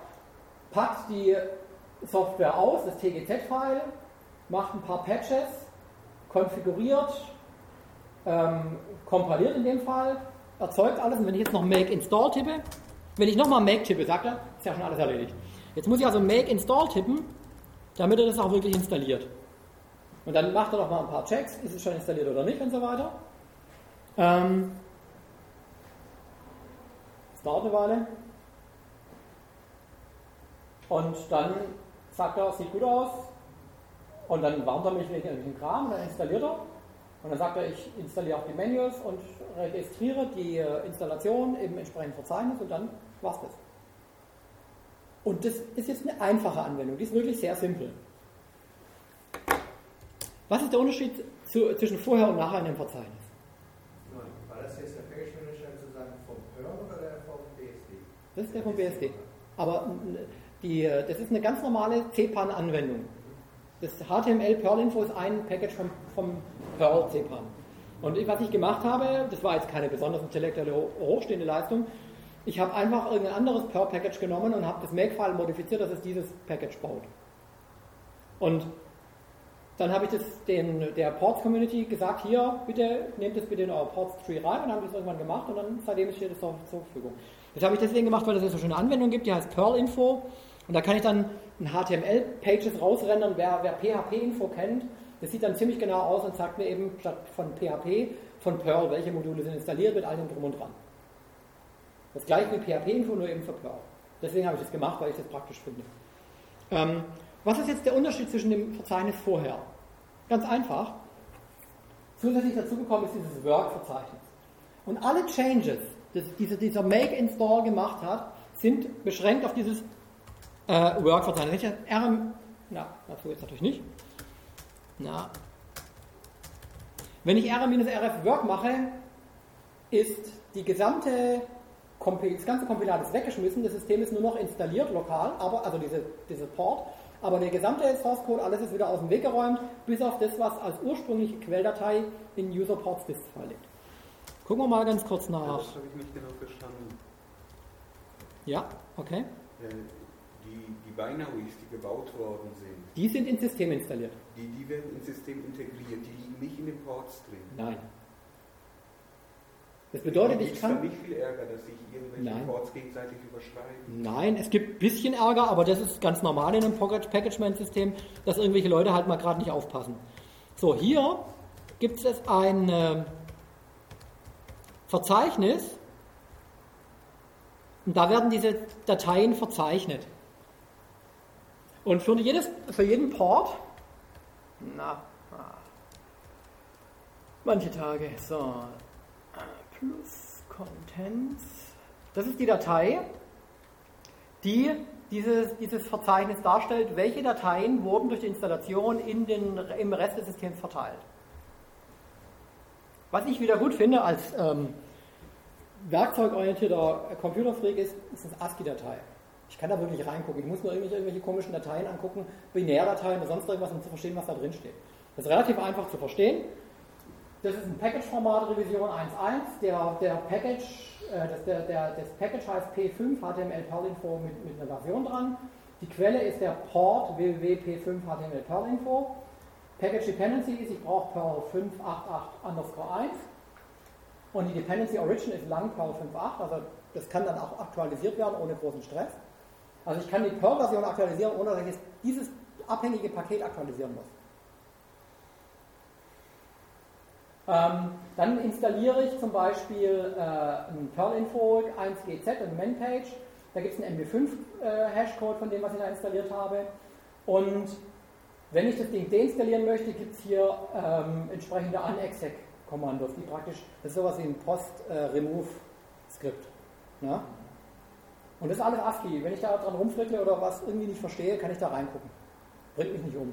S1: packt die Software aus, das TGZ-File, macht ein paar Patches, konfiguriert, ähm, kompiliert in dem Fall, erzeugt alles. Und wenn ich jetzt noch Make Install tippe, wenn ich nochmal Make tippe, sagt er, ist ja schon alles erledigt. Jetzt muss ich also Make Install tippen, damit er das auch wirklich installiert. Und dann macht er noch mal ein paar Checks, ist es schon installiert oder nicht und so weiter. Ähm, das dauert eine Weile. Und dann sagt er, sieht gut aus. Und dann warnt er mich wegen irgendwelchen Kram, dann installiert er. Und dann sagt er, ich installiere auch die Menus und registriere die äh, Installation im entsprechenden Verzeichnis und dann war's das. Und das ist jetzt eine einfache Anwendung, die ist wirklich sehr simpel. Was ist der Unterschied zu, zwischen vorher und nachher in dem Verzeichnis?
S8: War das jetzt der Package Manager sozusagen vom Perl oder der vom BSD?
S1: Das ist der vom BSD. Aber die, das ist eine ganz normale CPAN-Anwendung. Das HTML Perl Info ist ein Package vom, vom Perl CPAN. Und was ich gemacht habe, das war jetzt keine besonders intellektuelle hochstehende Leistung, ich habe einfach irgendein anderes Perl-Package genommen und habe das Make-File modifiziert, dass es dieses Package baut. Und dann habe ich das den, der Ports-Community gesagt, hier, bitte nehmt das bitte in euer Ports-Tree rein und dann habe ich das irgendwann gemacht und dann seitdem steht es zur, Verfügung. Das habe ich deswegen gemacht, weil es so schöne Anwendung gibt, die heißt Perl-Info und da kann ich dann ein HTML-Pages rausrendern, wer, wer PHP-Info kennt, das sieht dann ziemlich genau aus und sagt mir eben statt von PHP von Perl, welche Module sind installiert mit all dem drum und dran. Das gleiche wie PHP-Info, nur eben für Perl. Deswegen habe ich das gemacht, weil ich das praktisch finde. Ähm, was ist jetzt der Unterschied zwischen dem Verzeichnis vorher? Ganz einfach. Zusätzlich dazugekommen ist dieses Work-Verzeichnis. Und alle Changes, die dieser, Make-Install gemacht hat, sind beschränkt auf dieses äh, Work-Verzeichnis. RM, na, dazu jetzt natürlich nicht. Na, wenn ich rm-rf work mache, ist die gesamte das ganze Kompilat ist weggeschmissen, das System ist nur noch installiert lokal, aber also diese, diese Port, aber der gesamte Source Code, alles ist wieder aus dem Weg geräumt, bis auf das, was als ursprüngliche Quelldatei in User Ports Disk liegt. Gucken wir mal ganz kurz nach. Ja,
S6: das habe ich nicht genau verstanden.
S1: Ja, okay.
S6: Äh, die, die Binaries, die gebaut worden sind.
S1: Die sind ins System installiert.
S6: Die, die werden ins System integriert, die liegen nicht in den Ports drin.
S1: Nein. Das bedeutet, ich kann.
S6: Nicht viel Ärger, dass sich irgendwelche Nein. Ports gegenseitig überschreiben.
S1: Nein, es gibt ein bisschen Ärger, aber das ist ganz normal in einem Package-Management-System, dass irgendwelche Leute halt mal gerade nicht aufpassen. So, hier gibt es ein äh, Verzeichnis und da werden diese Dateien verzeichnet. Und für, jedes, für jeden Port, na, manche Tage, so, plus Contents. Das ist die Datei, die dieses, dieses Verzeichnis darstellt, welche Dateien wurden durch die Installation in den, im Rest des Systems verteilt. Was ich wieder gut finde als ähm, werkzeugorientierter Computerfreak ist, ist das ASCII-Datei. Ich kann da wirklich reingucken. Ich muss nur irgendwelche, irgendwelche komischen Dateien angucken, Binärdateien oder sonst irgendwas, um zu verstehen, was da drin steht. Das ist relativ einfach zu verstehen. Das ist ein Package-Format Revision 1.1. Der, der Package, äh, das, der, der, das Package heißt P5 HTML Perlinfo mit, mit einer Version dran. Die Quelle ist der Port www.p5 HTML Perlinfo. Package Dependency ist, ich brauche Perl 588 underscore 1. Und die Dependency Origin ist lang Perl 5.8, also das kann dann auch aktualisiert werden ohne großen Stress. Also ich kann die Perl-Version aktualisieren, ohne dass ich dieses abhängige Paket aktualisieren muss. Ähm, dann installiere ich zum Beispiel äh, ein Perl-Info 1GZ und Man-Page. Da gibt es einen MD5-Hashcode äh, von dem, was ich da installiert habe. Und wenn ich das Ding deinstallieren möchte, gibt es hier ähm, entsprechende unexec-Kommandos, die praktisch, das ist sowas wie ein Post-Remove-Skript. Ja? Und das ist alles ASCII. Wenn ich da dran rumfrickle oder was irgendwie nicht verstehe, kann ich da reingucken. Bringt mich nicht um.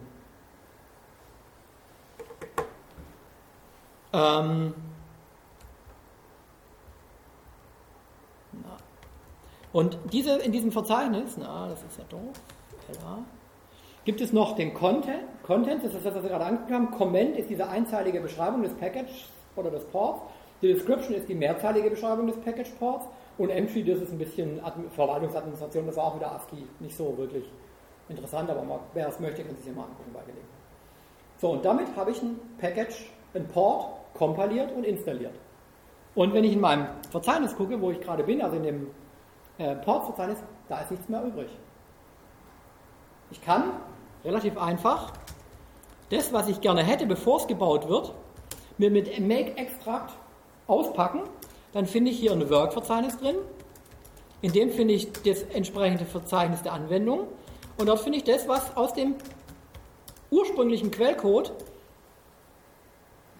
S1: Ähm, und diese, in diesem Verzeichnis, na, das ist ja doof, LA, gibt es noch den Content. Content, das ist das, was wir gerade angeguckt haben. Comment ist diese einzeilige Beschreibung des Package oder des Ports. Die Description ist die mehrzeilige Beschreibung des Package Ports. Und Entry, das ist ein bisschen Verwaltungsadministration, das war auch wieder ASCII. Nicht so wirklich interessant, aber wer es möchte, kann sich ja mal angucken bei Gelegenheit. So, und damit habe ich ein Package, ein Port kompiliert und installiert. Und wenn ich in meinem Verzeichnis gucke, wo ich gerade bin, also in dem äh, Port-Verzeichnis, da ist nichts mehr übrig. Ich kann relativ einfach das, was ich gerne hätte, bevor es gebaut wird, mir mit Make Extract auspacken. Dann finde ich hier ein Work-Verzeichnis drin. In dem finde ich das entsprechende Verzeichnis der Anwendung. Und dort finde ich das, was aus dem ursprünglichen Quellcode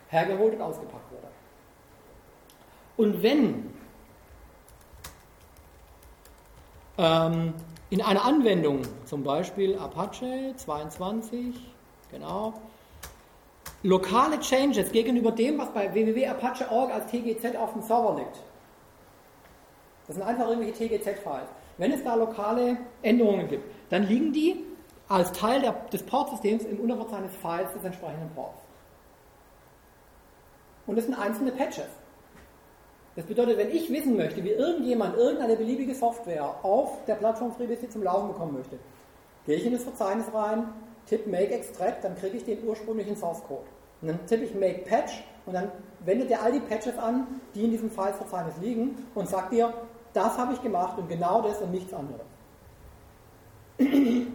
S1: hergeholt und ausgepackt wurde. Und wenn ähm, in einer Anwendung, zum Beispiel Apache 22, genau, lokale Changes gegenüber dem, was bei www.apache.org als TGZ auf dem Server liegt. Das sind einfach irgendwelche TGZ-Files. Wenn es da lokale Änderungen gibt, dann liegen die als Teil der, des Portsystems im Unterverzeichnis Files des entsprechenden Ports. Und das sind einzelne Patches. Das bedeutet, wenn ich wissen möchte, wie irgendjemand irgendeine beliebige Software auf der Plattform FreeBSD zum Laufen bekommen möchte, gehe ich in das Verzeichnis rein, tippe Make Extract, dann kriege ich den ursprünglichen Source Code. Und dann tippe ich Make Patch und dann wendet er all die Patches an, die in diesem Files-Verzeichnis liegen und sagt dir, das habe ich gemacht und genau das und nichts anderes.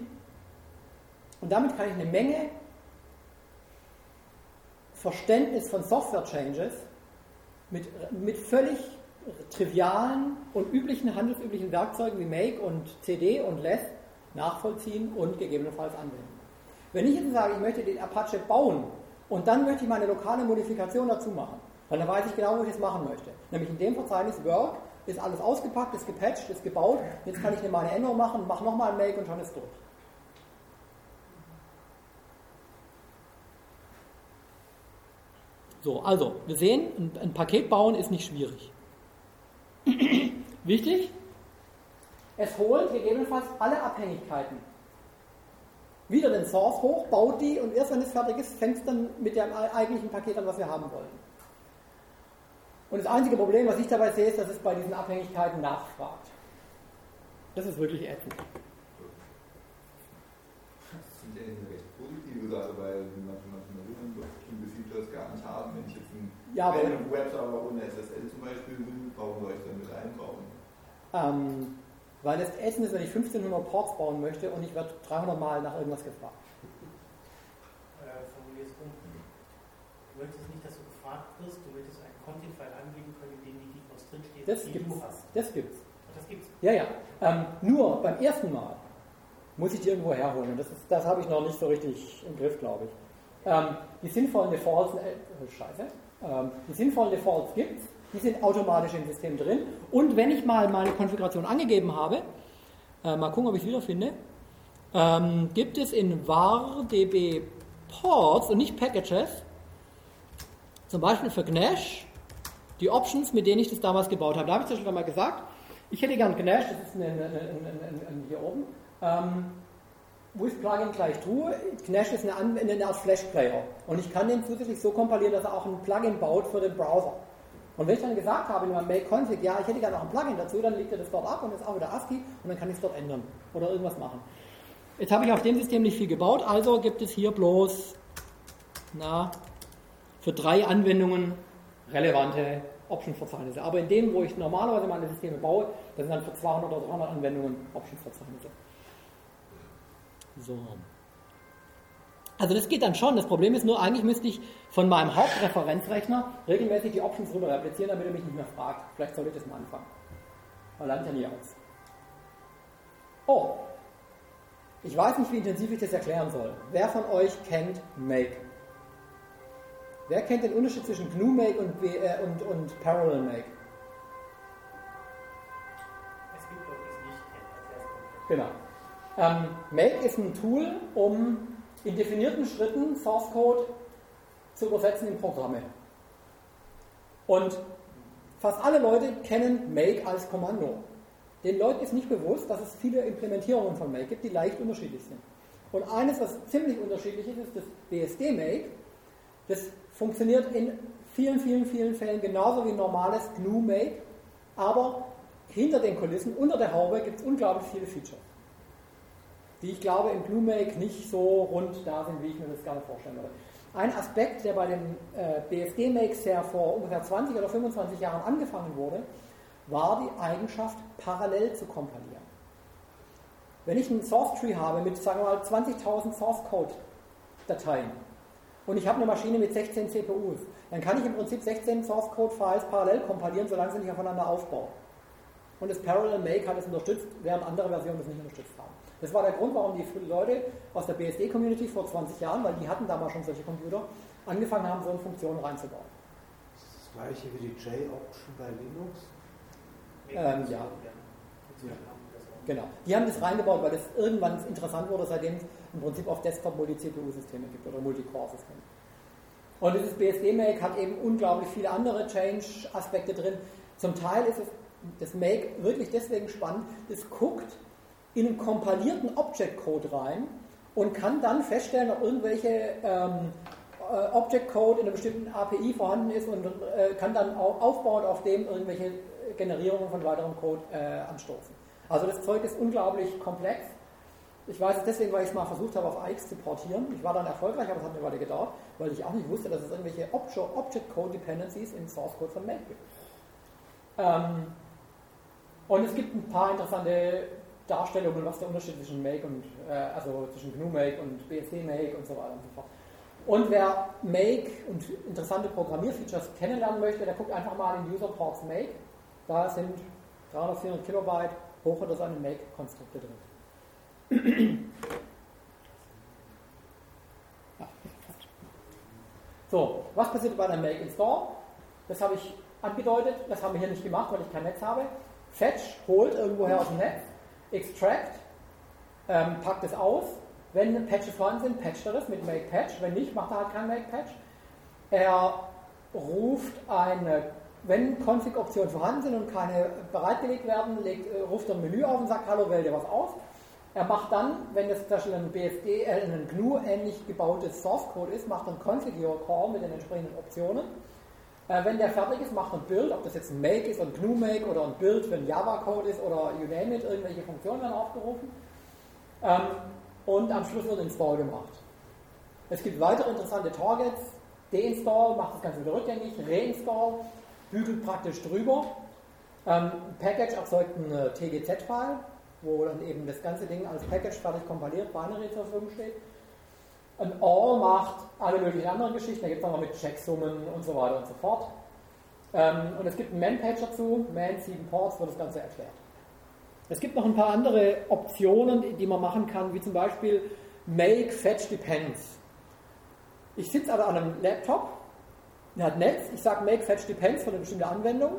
S1: Und damit kann ich eine Menge Verständnis von Software-Changes mit, mit völlig trivialen und üblichen, handelsüblichen Werkzeugen wie Make und CD und Less nachvollziehen und gegebenenfalls anwenden. Wenn ich jetzt sage, ich möchte den Apache bauen und dann möchte ich meine lokale Modifikation dazu machen, dann weiß ich genau, wo ich das machen möchte. Nämlich in dem Verzeichnis Work ist alles ausgepackt, ist gepatcht, ist gebaut. Jetzt kann ich eine meine Änderung machen, mache nochmal ein Make und schon ist durch. So, also, wir sehen, ein, ein Paket bauen ist nicht schwierig. Wichtig, es holt gegebenenfalls alle Abhängigkeiten. Wieder den Source hoch, baut die und erst wenn es fertig ist, fängt es dann mit dem eigentlichen Paket an, was wir haben wollten. Und das einzige Problem, was ich dabei sehe, ist, dass es bei diesen Abhängigkeiten nachfragt. Das ist wirklich ätzend. Das
S5: sind ja eine recht positive Sache, weil das gar nicht haben. Wenn ich jetzt einen ja, Webserver ohne SSL zum Beispiel will, warum soll ich dann mit einbauen?
S1: Ähm, weil das Essen ist, wenn ich 1500 Ports bauen möchte und ich werde 300 Mal nach irgendwas gefragt.
S7: Äh, formulierst du. Du möchtest nicht, dass du gefragt wirst, du möchtest einen Content-File angeben können, in dem die Defaults drinstehen,
S1: das die gibt's. du hast. Das gibt's.
S7: Das gibt's.
S1: Ja, ja. Ähm, nur beim ersten Mal muss ich die irgendwo herholen. Das, das habe ich noch nicht so richtig im Griff, glaube ich. Ähm, die sinnvollen Defaults, äh, scheiße, ähm, die sinnvollen Defaults gibt die sind automatisch im System drin. Und wenn ich mal meine Konfiguration angegeben habe, äh, mal gucken, ob ich es wiederfinde, ähm, gibt es in var db Ports und nicht Packages, zum Beispiel für Gnash, die Options, mit denen ich das damals gebaut habe. Da habe ich das schon mal gesagt. Ich hätte gern Gnash, das ist ein, ein, ein, hier oben. Ähm, with Plugin gleich true. Gnash ist eine Anwendung als Flash Player. Und ich kann den zusätzlich so kompilieren, dass er auch ein Plugin baut für den Browser. Und wenn ich dann gesagt habe in meinem Make-Config, ja, ich hätte gerne noch ein Plugin dazu, dann legt er das dort ab und ist auch wieder ASCII und dann kann ich es dort ändern oder irgendwas machen. Jetzt habe ich auf dem System nicht viel gebaut, also gibt es hier bloß na, für drei Anwendungen relevante Option-Verzeichnisse. Aber in dem, wo ich normalerweise meine Systeme baue, das sind dann für 200 oder 300 Anwendungen Option-Verzeichnisse. So. Also das geht dann schon. Das Problem ist nur, eigentlich müsste ich von meinem Hauptreferenzrechner regelmäßig die Options rüber replizieren, damit er mich nicht mehr fragt. Vielleicht sollte ich das mal anfangen. Man lernt ja nie aus. Oh, ich weiß nicht, wie intensiv ich das erklären soll. Wer von euch kennt Make? Wer kennt den Unterschied zwischen GNU Make und, äh, und, und Parallel Make?
S7: Es gibt Leute, die es nicht kennen.
S1: Genau. Ähm, Make ist ein Tool, um in definierten Schritten Source Code zu übersetzen in Programme. Und fast alle Leute kennen Make als Kommando. Den Leuten ist nicht bewusst, dass es viele Implementierungen von Make gibt, die leicht unterschiedlich sind. Und eines, was ziemlich unterschiedlich ist, ist das BSD Make. Das funktioniert in vielen, vielen, vielen Fällen genauso wie normales GNU Make, aber hinter den Kulissen, unter der Haube, gibt es unglaublich viele Features die ich glaube im BlueMake nicht so rund da sind, wie ich mir das gerne vorstellen würde. Ein Aspekt, der bei den äh, BSD-Makes ja vor ungefähr 20 oder 25 Jahren angefangen wurde, war die Eigenschaft, parallel zu kompilieren. Wenn ich einen Source Tree habe mit, sagen wir mal, 20.000 Source Code Dateien und ich habe eine Maschine mit 16 CPUs, dann kann ich im Prinzip 16 Source Code Files parallel kompilieren, solange sie nicht aufeinander aufbauen. Und das Parallel Make hat es unterstützt, während andere Versionen das nicht unterstützt haben. Das war der Grund, warum die Leute aus der BSD-Community vor 20 Jahren, weil die hatten damals schon solche Computer, angefangen haben, so eine Funktion reinzubauen.
S3: Das ist das gleiche wie die J-Option bei Linux?
S1: Ähm, ja. Genau. Die haben das reingebaut, weil das irgendwann interessant wurde, seitdem es im Prinzip auf Desktop Multi-CPU-Systeme gibt oder Multi-Core-Systeme. Und dieses BSD-Make hat eben unglaublich viele andere Change-Aspekte drin. Zum Teil ist es das Make wirklich deswegen spannend, es guckt in einen kompilierten Object-Code rein und kann dann feststellen, ob irgendwelche ähm, äh, Object-Code in einer bestimmten API vorhanden ist und äh, kann dann auch aufbauen auf dem irgendwelche Generierungen von weiterem Code äh, anstoßen. Also das Zeug ist unglaublich komplex. Ich weiß es deswegen, weil ich es mal versucht habe, auf AX zu portieren. Ich war dann erfolgreich, aber es hat mir weiter gedauert, weil ich auch nicht wusste, dass es irgendwelche Object-Code-Dependencies im Source-Code von Make gibt. Ähm, und es gibt ein paar interessante Darstellungen, was der Unterschied zwischen Make und, äh, also zwischen GNU Make und BSD Make und so weiter und so fort. Und wer Make und interessante Programmierfeatures kennenlernen möchte, der guckt einfach mal in User Ports Make. Da sind 300, 400 Kilobyte hoch oder seine Make-Konstrukte drin. so, was passiert bei einer Make Install? Das habe ich angedeutet, das haben wir hier nicht gemacht, weil ich kein Netz habe. Fetch holt irgendwoher aus dem Netz extract, ähm, packt es aus. Wenn Patches vorhanden sind, patcht er das mit make patch. Wenn nicht, macht er halt kein make patch. Er ruft eine, wenn Config-Optionen vorhanden sind und keine bereitgelegt werden, legt, äh, ruft er ein Menü auf und sagt, hallo, wähl dir was aus. Er macht dann, wenn das zum Beispiel ein BSD, äh, ein GNU ähnlich gebautes Source Code ist, macht einen Configure Call mit den entsprechenden Optionen. Äh, wenn der fertig ist, macht er ein Bild, ob das jetzt ein Make ist, ein GNU Make oder ein Bild, wenn Java-Code ist oder you name it, irgendwelche Funktionen werden aufgerufen. Ähm, und am Schluss wird Install gemacht. Es gibt weitere interessante Targets. Deinstall macht das Ganze wieder rückgängig, Reinstall bügelt praktisch drüber. Ähm, Package erzeugt ein äh, TGZ-File, wo dann eben das ganze Ding als Package fertig kompiliert, Binary zur Verfügung steht. Ein OR macht alle möglichen anderen Geschichten, da gibt es noch mit Checksummen und so weiter und so fort. Ähm, und es gibt einen Man-Page dazu, Man 7 Ports, wo das Ganze erklärt. Es gibt noch ein paar andere Optionen, die man machen kann, wie zum Beispiel Make Fetch Depends. Ich sitze also an einem Laptop, der hat Netz, ich sage Make Fetch Depends für eine bestimmte Anwendung.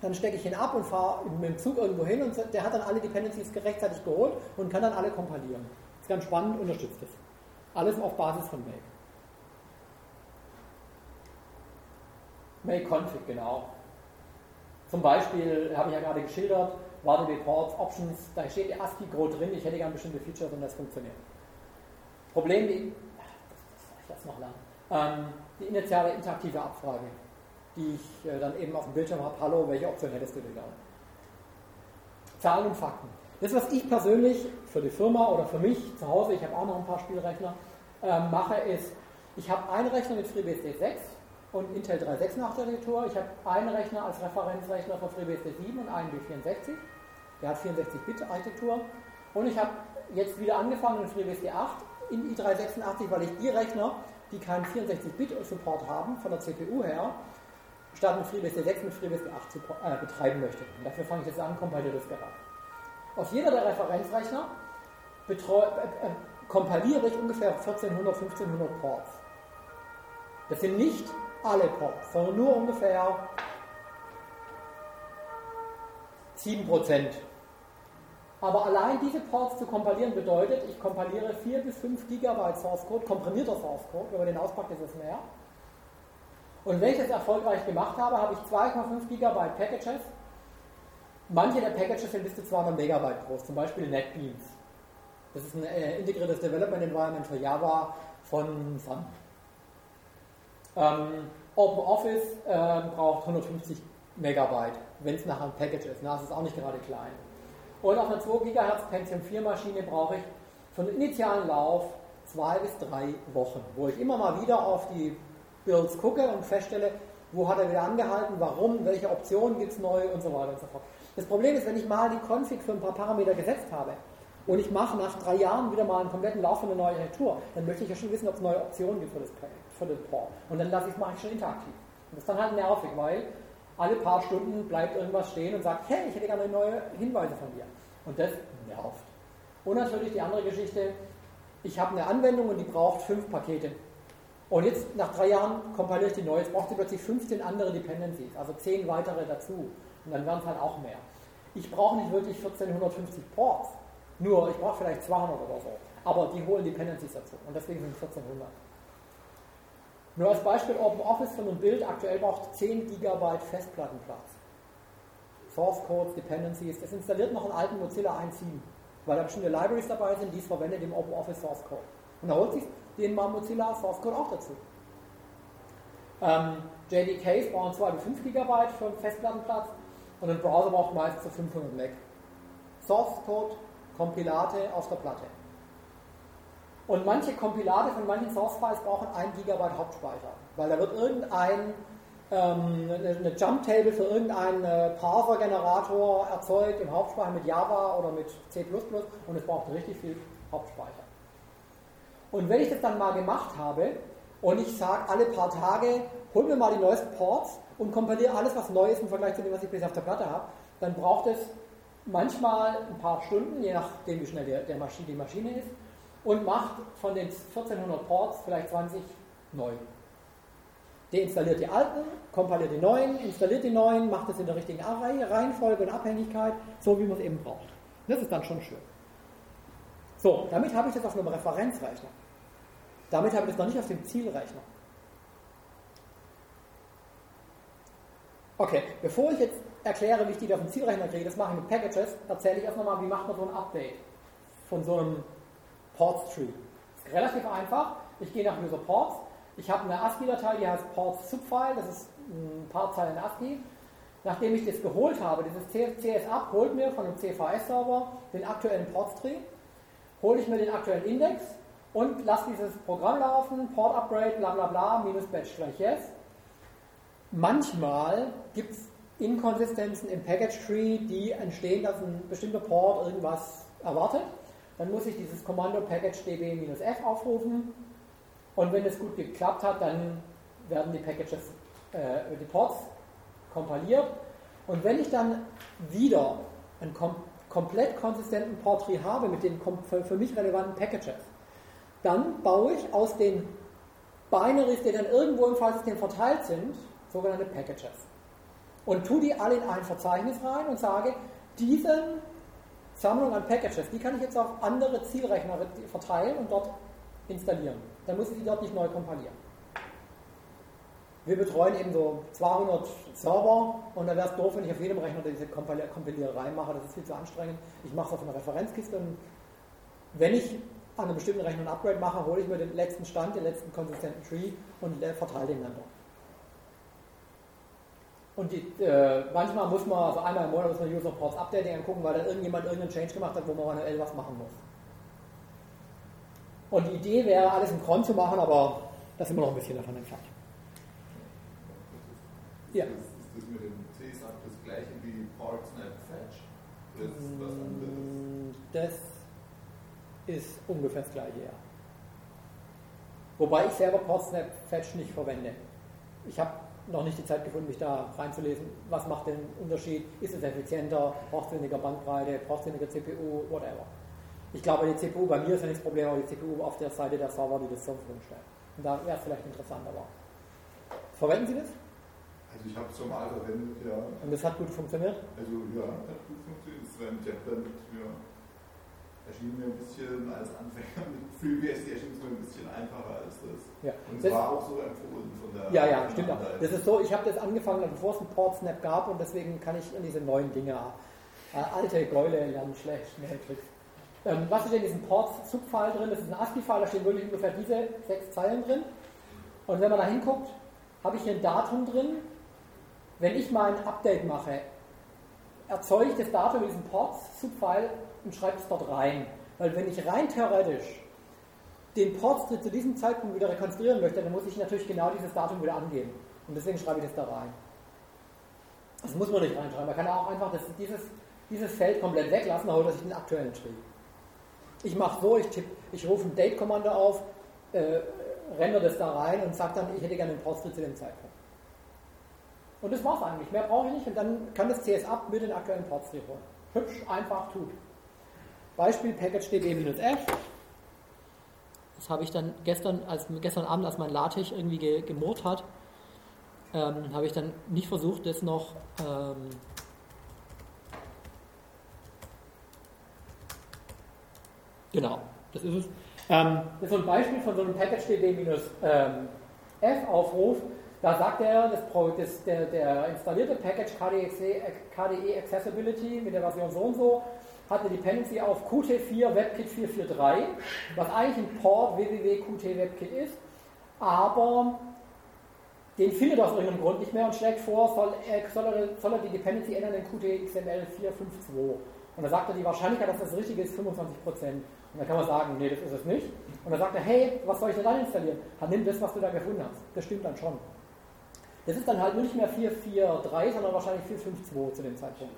S1: dann stecke ich ihn ab und fahre mit dem Zug irgendwo hin und der hat dann alle Dependencies rechtzeitig geholt und kann dann alle kompilieren. Das ist ganz spannend, unterstützt das. Alles auf Basis von Make. Make Config, genau. Zum Beispiel habe ich ja gerade geschildert, Variable Ports, Options, da steht die ASCII-Code drin, ich hätte gerne bestimmte Features und das funktioniert. Problem, die, ich lasse noch lang, ähm, die initiale interaktive Abfrage, die ich äh, dann eben auf dem Bildschirm habe, hallo, welche Option hättest du denn gerne? Zahlen und Fakten. Das, was ich persönlich für die Firma oder für mich zu Hause, ich habe auch noch ein paar Spielrechner, äh, mache, ist, ich habe einen Rechner mit FreeBSD 6 und Intel 386 Architektur. Ich habe einen Rechner als Referenzrechner für FreeBSD 7 und einen B64. Der hat 64-Bit-Architektur. Und ich habe jetzt wieder angefangen mit FreeBSD 8 in i386, weil ich die Rechner, die keinen 64-Bit-Support haben, von der CPU her, statt mit FreeBSD 6 mit FreeBSD 8 zu, äh, betreiben möchte. Und dafür fange ich jetzt an, kompiliere das Aus jeder der Referenzrechner betreu, äh, äh, kompiliere ich ungefähr 1400, 1500 Ports. Das sind nicht alle Ports, sondern nur ungefähr 7%. Aber allein diese Ports zu kompilieren bedeutet, ich kompiliere 4 bis 5 GB Source Code, komprimierter Source Code, wenn man den auspackt, ist es mehr. Und wenn ich das erfolgreich gemacht habe, habe ich 2,5 GB Packages. Manche der Packages sind bis zu 200 Megabyte groß, zum Beispiel NetBeans. Das ist ein äh, integriertes Development Environment für Java von Sun. Ähm, OpenOffice äh, braucht 150 Megabyte, wenn es nachher ein Package ist. Na, das ist auch nicht gerade klein. Und auf einer 2 GHz Pentium 4 Maschine brauche ich für den initialen Lauf zwei bis drei Wochen, wo ich immer mal wieder auf die Builds gucke und feststelle, wo hat er wieder angehalten, warum, welche Optionen gibt es neu und so weiter und so fort. Das Problem ist, wenn ich mal die Config für ein paar Parameter gesetzt habe und ich mache nach drei Jahren wieder mal einen kompletten Lauf von einer neuen Architektur, dann möchte ich ja schon wissen, ob es neue Optionen gibt für das Projekt für den Port. Und dann lasse ich es mache schon interaktiv. Und das ist dann halt nervig, weil alle paar Stunden bleibt irgendwas stehen und sagt, hey, ich hätte gerne neue Hinweise von dir. Und das nervt. Und natürlich die andere Geschichte, ich habe eine Anwendung und die braucht fünf Pakete. Und jetzt nach drei Jahren kompiliere ich die neu, jetzt braucht sie plötzlich 15 andere Dependencies, also 10 weitere dazu. Und dann werden es halt auch mehr. Ich brauche nicht wirklich 1450 Ports, nur ich brauche vielleicht 200 oder so. Aber die holen Dependencies dazu und deswegen sind es 1400. Nur als Beispiel OpenOffice von einem Bild aktuell braucht 10 GB Festplattenplatz. Source Codes, Dependencies, das installiert noch einen alten Mozilla 1.7, weil da bestimmte Libraries dabei sind, die es verwendet im OpenOffice Source Code. Und da holt sich den mal Mozilla Source Code auch dazu. Ähm, JDKs brauchen 2 bis 5 GB für Festplattenplatz und ein Browser braucht meist zu 500 MB. Source Code, Kompilate auf der Platte. Und manche Kompilate von manchen Source-Files brauchen 1 GB Hauptspeicher, weil da wird irgendein ähm, eine Jump Table für irgendeinen äh, Parser-Generator erzeugt im Hauptspeicher mit Java oder mit C++ und es braucht richtig viel Hauptspeicher. Und wenn ich das dann mal gemacht habe und ich sage alle paar Tage, hol mir mal die neuesten Ports und kompiliere alles, was neu ist im Vergleich zu dem, was ich bisher auf der Platte habe, dann braucht es manchmal ein paar Stunden, je nachdem, wie schnell der, der Maschine, die Maschine ist und macht von den 1400 Ports vielleicht 20 neu. Deinstalliert die alten, kompiliert die neuen, installiert die neuen, macht es in der richtigen Reihenfolge und Abhängigkeit, so wie man es eben braucht. Das ist dann schon schön. So, damit habe ich das auf einem Referenzrechner. Damit habe ich das noch nicht auf dem Zielrechner. Okay, bevor ich jetzt erkläre, wie ich die auf dem Zielrechner kriege, das mache ich mit Packages, erzähle ich erst nochmal, wie macht man so ein Update von so einem Ports Tree. Ist relativ einfach. Ich gehe nach User Ports. Ich habe eine ASCII-Datei, die heißt Ports Subfile. Das ist ein paar Zeilen ASCII. Nachdem ich das geholt habe, dieses CS-Up holt mir von dem CVS-Server den aktuellen Ports Tree, hole ich mir den aktuellen Index und lasse dieses Programm laufen, Port Upgrade, bla bla bla, minus Batch gleich Yes. Manchmal gibt es Inkonsistenzen im Package Tree, die entstehen, dass ein bestimmter Port irgendwas erwartet. Dann muss ich dieses Kommando package db-f aufrufen. Und wenn es gut geklappt hat, dann werden die Packages, äh, die Ports kompiliert. Und wenn ich dann wieder einen kom komplett konsistenten Portree habe mit den für mich relevanten Packages, dann baue ich aus den Binaries, die dann irgendwo im Filesystem verteilt sind, sogenannte Packages. und tue die alle in ein Verzeichnis rein und sage, diese Sammlung an Packages, die kann ich jetzt auf andere Zielrechner verteilen und dort installieren. Dann muss ich die dort nicht neu kompilieren. Wir betreuen eben so 200 Server und dann wäre es doof, wenn ich auf jedem Rechner diese Kompiliererei mache. Das ist viel zu anstrengend. Ich mache es auf einer Referenzkiste und wenn ich an einem bestimmten Rechner ein Upgrade mache, hole ich mir den letzten Stand, den letzten konsistenten Tree und verteile den dann dort. Und die, äh, manchmal muss man, also einmal im Monat muss man User Ports Updating angucken, weil dann irgendjemand irgendeinen Change gemacht hat, wo man manuell was machen muss. Und die Idee wäre, alles im Cron zu machen, aber da sind wir noch ein bisschen davon entfernt.
S5: Ja. Ist, ist das mit dem CSAP das gleiche wie Portsnap Fetch? Oder ist das was anderes?
S1: Das ist ungefähr das gleiche, ja. Wobei ich selber Portsnap Fetch nicht verwende. Ich habe noch nicht die Zeit gefunden, mich da reinzulesen, was macht den Unterschied, ist es effizienter, braucht es weniger Bandbreite, braucht es weniger CPU, whatever. Ich glaube, die CPU bei mir ist ja nicht das Problem, aber die CPU auf der Seite der Server, die das zur Verfügung stellen. Und da wäre es vielleicht interessant, aber verwenden Sie das?
S5: Also ich habe es schon mal verwendet, ja.
S1: Und das hat gut funktioniert?
S5: Also ja, hat gut funktioniert. Das war im Jetband, ja erschien mir ein bisschen als Anfänger mit FreeBSD erschien es mir ein bisschen einfacher als das.
S1: Ja.
S5: Und es war auch so empfohlen von der.
S1: Ja, ja, stimmt auch. Das ist so, ich habe das angefangen, bevor es einen Portsnap gab und deswegen kann ich in diese neuen Dinge, äh, alte Gäule lernen schlecht, schnell Tricks. Ähm, was ist in diesem Ports-Subfile drin? Das ist ein ASCII-File, da stehen wirklich ungefähr diese sechs Zeilen drin. Und wenn man da hinguckt, habe ich hier ein Datum drin. Wenn ich mal ein Update mache, erzeuge ich das Datum in diesem Ports-Subfile und schreibe es dort rein. Weil wenn ich rein theoretisch den Portstritt zu diesem Zeitpunkt wieder rekonstruieren möchte, dann muss ich natürlich genau dieses Datum wieder angeben. Und deswegen schreibe ich das da rein. Das muss man nicht reinschreiben. Man kann auch einfach das, dieses, dieses Feld komplett weglassen, holt er sich den aktuellen Tree. Ich mache so, ich, tipp, ich rufe ein Date-Kommando auf, äh, render das da rein und sage dann, ich hätte gerne den Portstritt zu dem Zeitpunkt. Und das war's eigentlich. Mehr brauche ich nicht und dann kann das CS-Up mit den aktuellen Portstrip holen. Hübsch, einfach, tut. Beispiel Package db-f. Das habe ich dann gestern, als, gestern Abend, als mein LaTeX irgendwie ge, gemurrt hat, ähm, habe ich dann nicht versucht, das noch ähm, genau, das ist es. Ähm, das ist so ein Beispiel von so einem Package db-f-Aufruf. Da sagt er, das, das, der, der installierte Package KDE, KDE Accessibility mit der Version so und so hat eine Dependency auf Qt4 WebKit 443, was eigentlich ein Port www.qt WebKit ist, aber den findet er aus irgendeinem Grund nicht mehr und schlägt vor, soll er, soll er, soll er die Dependency ändern in Qt XML 452. Und dann sagt er, die Wahrscheinlichkeit, dass das richtig ist, 25%. Und dann kann man sagen, nee, das ist es nicht. Und dann sagt er, hey, was soll ich denn dann installieren? Dann nimm das, was du da gefunden hast. Das stimmt dann schon. Das ist dann halt nicht mehr 443, sondern wahrscheinlich 452 zu dem Zeitpunkt.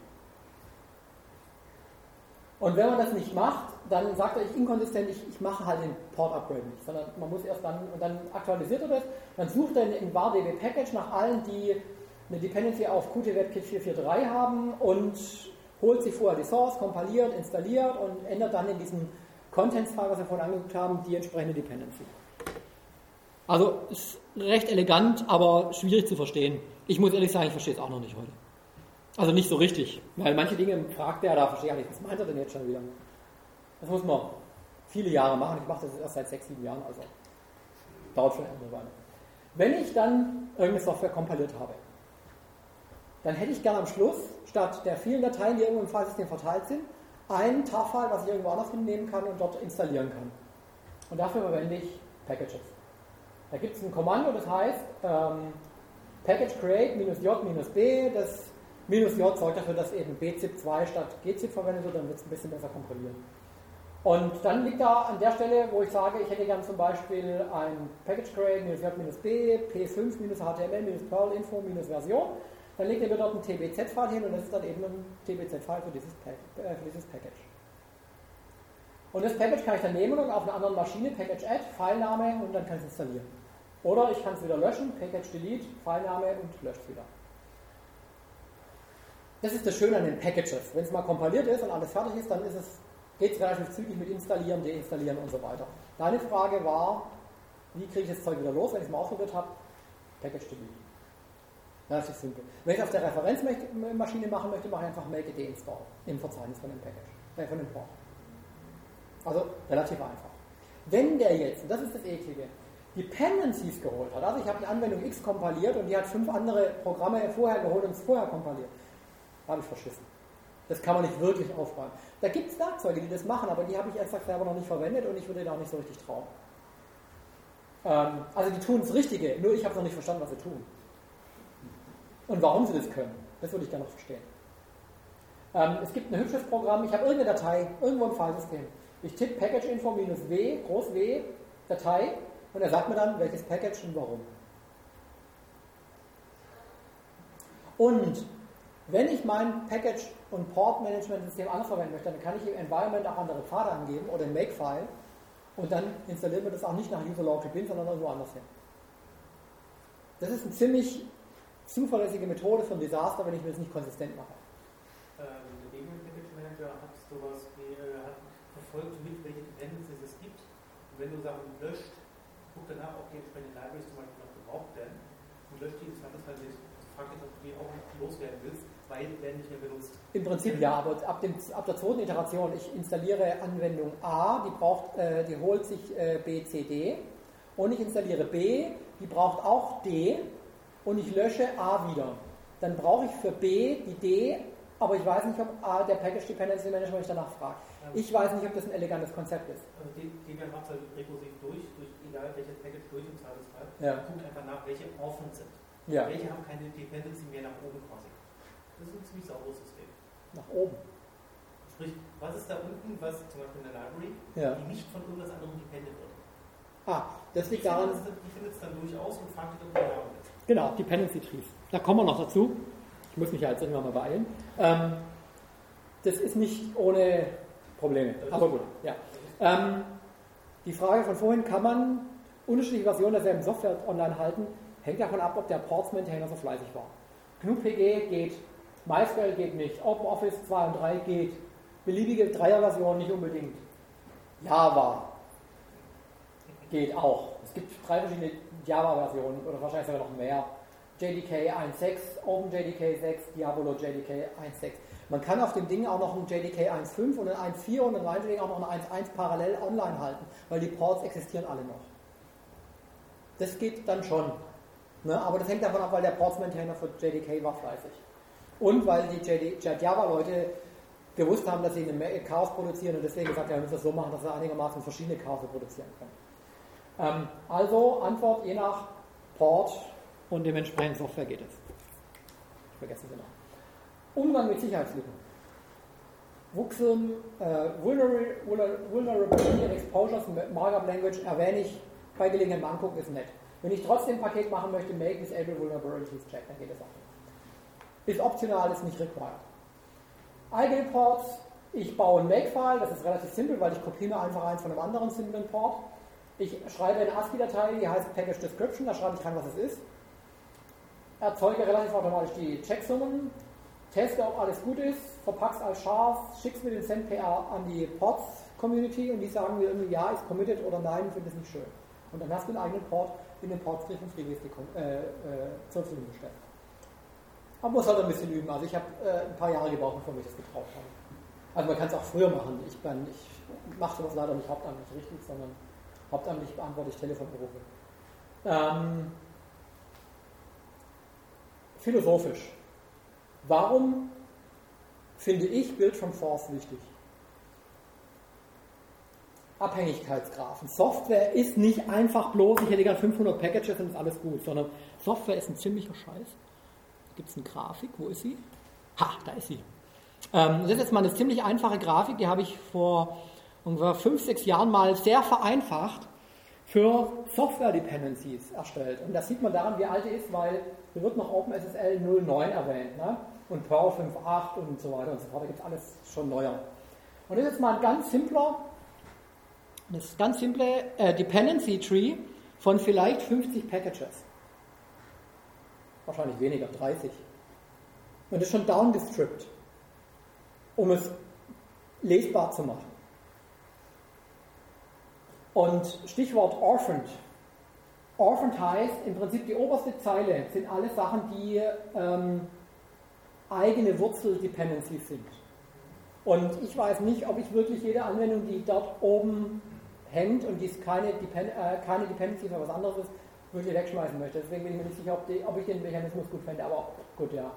S1: Und wenn man das nicht macht, dann sagt er, ich inkonsistent, ich, ich mache halt den Port-Upgrade nicht, sondern man muss erst dann, und dann aktualisiert er das, dann sucht er in VarDB Package nach allen, die eine Dependency auf Qt WebKit 443 haben und holt sich vorher die Source, kompiliert, installiert und ändert dann in diesem Contents-File, was wir vorhin angeguckt haben, die entsprechende Dependency. Also ist recht elegant, aber schwierig zu verstehen. Ich muss ehrlich sagen, ich verstehe es auch noch nicht heute. Also nicht so richtig, weil manche Dinge fragt er, da verstehe ich nicht, was meint er denn jetzt schon wieder? Das muss man viele Jahre machen. Ich mache das erst seit sechs, sieben Jahren, also dauert schon eine Weile. Wenn ich dann irgendeine Software kompiliert habe, dann hätte ich gerne am Schluss, statt der vielen Dateien, die irgendwo im Filesystem verteilt sind, ein TAR-File, was ich irgendwo anders hinnehmen kann und dort installieren kann. Und dafür verwende ich Packages. Da gibt es ein Kommando, das heißt ähm, package create-j-b, das Minus J sorgt dafür, dass eben bzip2 statt gzip verwendet wird, dann wird es ein bisschen besser kompilieren. Und dann liegt da an der Stelle, wo ich sage, ich hätte gern zum Beispiel ein Package Create minus J minus B, P5 minus HTML minus Perl Info minus Version, dann legt er mir dort ein TBZ-File hin und das ist dann eben ein TBZ-File für, dieses äh, für dieses Package. Und das Package kann ich dann nehmen und auf einer anderen Maschine Package Add, Filename und dann kann ich es installieren. Oder ich kann es wieder löschen, Package Delete, Filename und löscht wieder. Das ist das Schöne an den Packages. Wenn es mal kompiliert ist und alles fertig ist, dann geht es relativ zügig mit installieren, deinstallieren und so weiter. Deine Frage war, wie kriege ich das Zeug wieder los, wenn ich es mal ausprobiert habe? Package delete. Relativ simpel. Wenn ich es auf der Referenzmaschine machen möchte, mache ich einfach make it install im Verzeichnis von dem Package, äh, von dem Port. Also relativ einfach. Wenn der jetzt, und das ist das Eklige, Dependencies geholt hat, also ich habe die Anwendung X kompiliert und die hat fünf andere Programme vorher geholt und es vorher kompiliert, habe ich verschissen. Das kann man nicht wirklich aufbauen. Da gibt es Werkzeuge, die das machen, aber die habe ich exakt selber noch nicht verwendet und ich würde da auch nicht so richtig trauen. Ähm, also die tun das Richtige, nur ich habe noch nicht verstanden, was sie tun. Und warum sie das können, das würde ich gerne noch verstehen. Ähm, es gibt ein hübsches Programm, ich habe irgendeine Datei, irgendwo im Filesystem. Ich tippe Package-Info-W, groß W, Datei, und er sagt mir dann, welches Package und warum. Und wenn ich mein Package- und Port-Management-System anders verwenden möchte, dann kann ich im Environment auch andere Pfade angeben oder im Makefile und dann installiert man das auch nicht nach user log bin, sondern irgendwo anders hin. Das ist eine ziemlich zuverlässige Methode für ein Desaster, wenn ich mir das nicht konsistent mache.
S7: Ähm, der Daemon Package Manager hat sowas wie, äh, verfolgt mit, welche Dependencies es gibt. Und wenn du Sachen löscht, guckt danach, ob die entsprechenden Libraries zum Beispiel noch gebraucht werden und löscht die, das hat das halt nicht. Fragt jetzt, ob du die auch loswerden willst weil werden nicht mehr benutzt.
S1: Im Prinzip ja, aber ab, dem, ab der zweiten Iteration, ich installiere Anwendung A, die, braucht, äh, die holt sich äh, B, C, D und ich installiere B, die braucht auch D und ich lösche A wieder. Dann brauche ich für B die D, aber ich weiß nicht, ob A der Package Dependency Manager mich danach fragt. Ich weiß nicht, ob das ein elegantes Konzept ist.
S7: Also der macht halt rekursiv durch, durch egal welches Package durch im Zweifelsfall,
S1: ja.
S7: guckt einfach nach, welche offen sind.
S1: Ja.
S7: Welche haben keine Dependency mehr nach oben quasi. Das ist ein ziemlich sauberes System.
S1: Nach oben.
S7: Sprich, was ist da unten, was zum Beispiel in der Library,
S1: ja.
S7: die nicht von irgendwas anderem dependent wird?
S1: Ah, das liegt daran.
S7: Die findet es dann durchaus und fragt ob die Namen ist.
S1: Genau, Dependency Trees. Da kommen wir noch dazu. Ich muss mich ja jetzt irgendwann mal beeilen. Ähm, das ist nicht ohne Probleme. Aber gut, ja. Ähm, die Frage von vorhin, kann man unterschiedliche Versionen derselben Software online halten, hängt davon ab, ob der Ports-Maintainer so fleißig war. GNU-PG geht MySQL geht nicht, OpenOffice 2 und 3 geht, beliebige Dreier-Versionen nicht unbedingt. Java geht auch. Es gibt drei verschiedene Java-Versionen oder wahrscheinlich sogar noch mehr. JDK 1.6, OpenJDK 6, Diabolo JDK 1.6. Man kann auf dem Ding auch noch ein JDK 1.5 und ein 1.4 und ein meinetwegen auch noch ein 1.1 parallel online halten, weil die Ports existieren alle noch. Das geht dann schon. Ne? Aber das hängt davon ab, weil der Ports Maintainer für JDK war fleißig. Und weil die Java-Leute gewusst haben, dass sie eine Chaos produzieren und deswegen gesagt haben, wir müssen das so machen, dass wir einigermaßen verschiedene Chaos produzieren können. Ähm, also Antwort je nach Port und dementsprechend Software geht es. Vergessen Sie noch. Umgang mit Sicherheitslücken. Wuchsen, äh, Vulnerability and Exposures, Markup Language erwähne ich bei Gelegenheit mal angucken, ist nett. Wenn ich trotzdem ein Paket machen möchte, make disable vulnerabilities check, dann geht das auch. Ist optional, ist nicht required. Eigene Ports, ich baue ein Makefile, das ist relativ simpel, weil ich kopiere einfach eins von einem anderen simplen Port. Ich schreibe eine ASCII-Datei, die heißt Package Description, da schreibe ich rein, was es ist. Erzeuge relativ automatisch die Checksummen, teste, ob alles gut ist, verpack's als scharf, schick's mit dem SendPR an die Ports-Community und die sagen mir irgendwie, ja, ist committed oder nein, finde es nicht schön. Und dann hast du einen eigenen Port in den Ports und FreeBSD äh, äh, zur Verfügung gestellt. Man muss halt ein bisschen üben. Also ich habe äh, ein paar Jahre gebraucht, bevor ich das getraut habe. Also man kann es auch früher machen. Ich, ich mache sowas leider nicht hauptamtlich richtig, sondern hauptamtlich beantworte ich Telefonberufe. Ähm, philosophisch. Warum finde ich Build from Force wichtig? Abhängigkeitsgraphen. Software ist nicht einfach bloß, ich hätte gerade 500 Packages und ist alles gut, sondern Software ist ein ziemlicher Scheiß gibt es eine Grafik, wo ist sie? Ha, da ist sie. Ähm, das ist jetzt mal eine ziemlich einfache Grafik, die habe ich vor ungefähr fünf, sechs Jahren mal sehr vereinfacht für Software-Dependencies erstellt. Und das sieht man daran, wie alt die ist, weil hier wird noch OpenSSL 09 erwähnt ne? und Perl 5.8 und so weiter und so fort. Da gibt es alles schon neuer. Und das ist jetzt mal ein ganz simpler, das ganz simple äh, Dependency Tree von vielleicht 50 Packages wahrscheinlich weniger, 30. Und ist schon downgestrippt, um es lesbar zu machen. Und Stichwort orphaned. Orphaned heißt im Prinzip die oberste Zeile sind alle Sachen, die ähm, eigene Wurzel-Dependencies sind. Und ich weiß nicht, ob ich wirklich jede Anwendung, die dort oben hängt und die keine, Depend äh, keine Dependency für was anderes ist, wirklich wegschmeißen möchte. Deswegen bin ich mir nicht sicher, ob, die, ob ich den Mechanismus gut fände, aber gut, ja.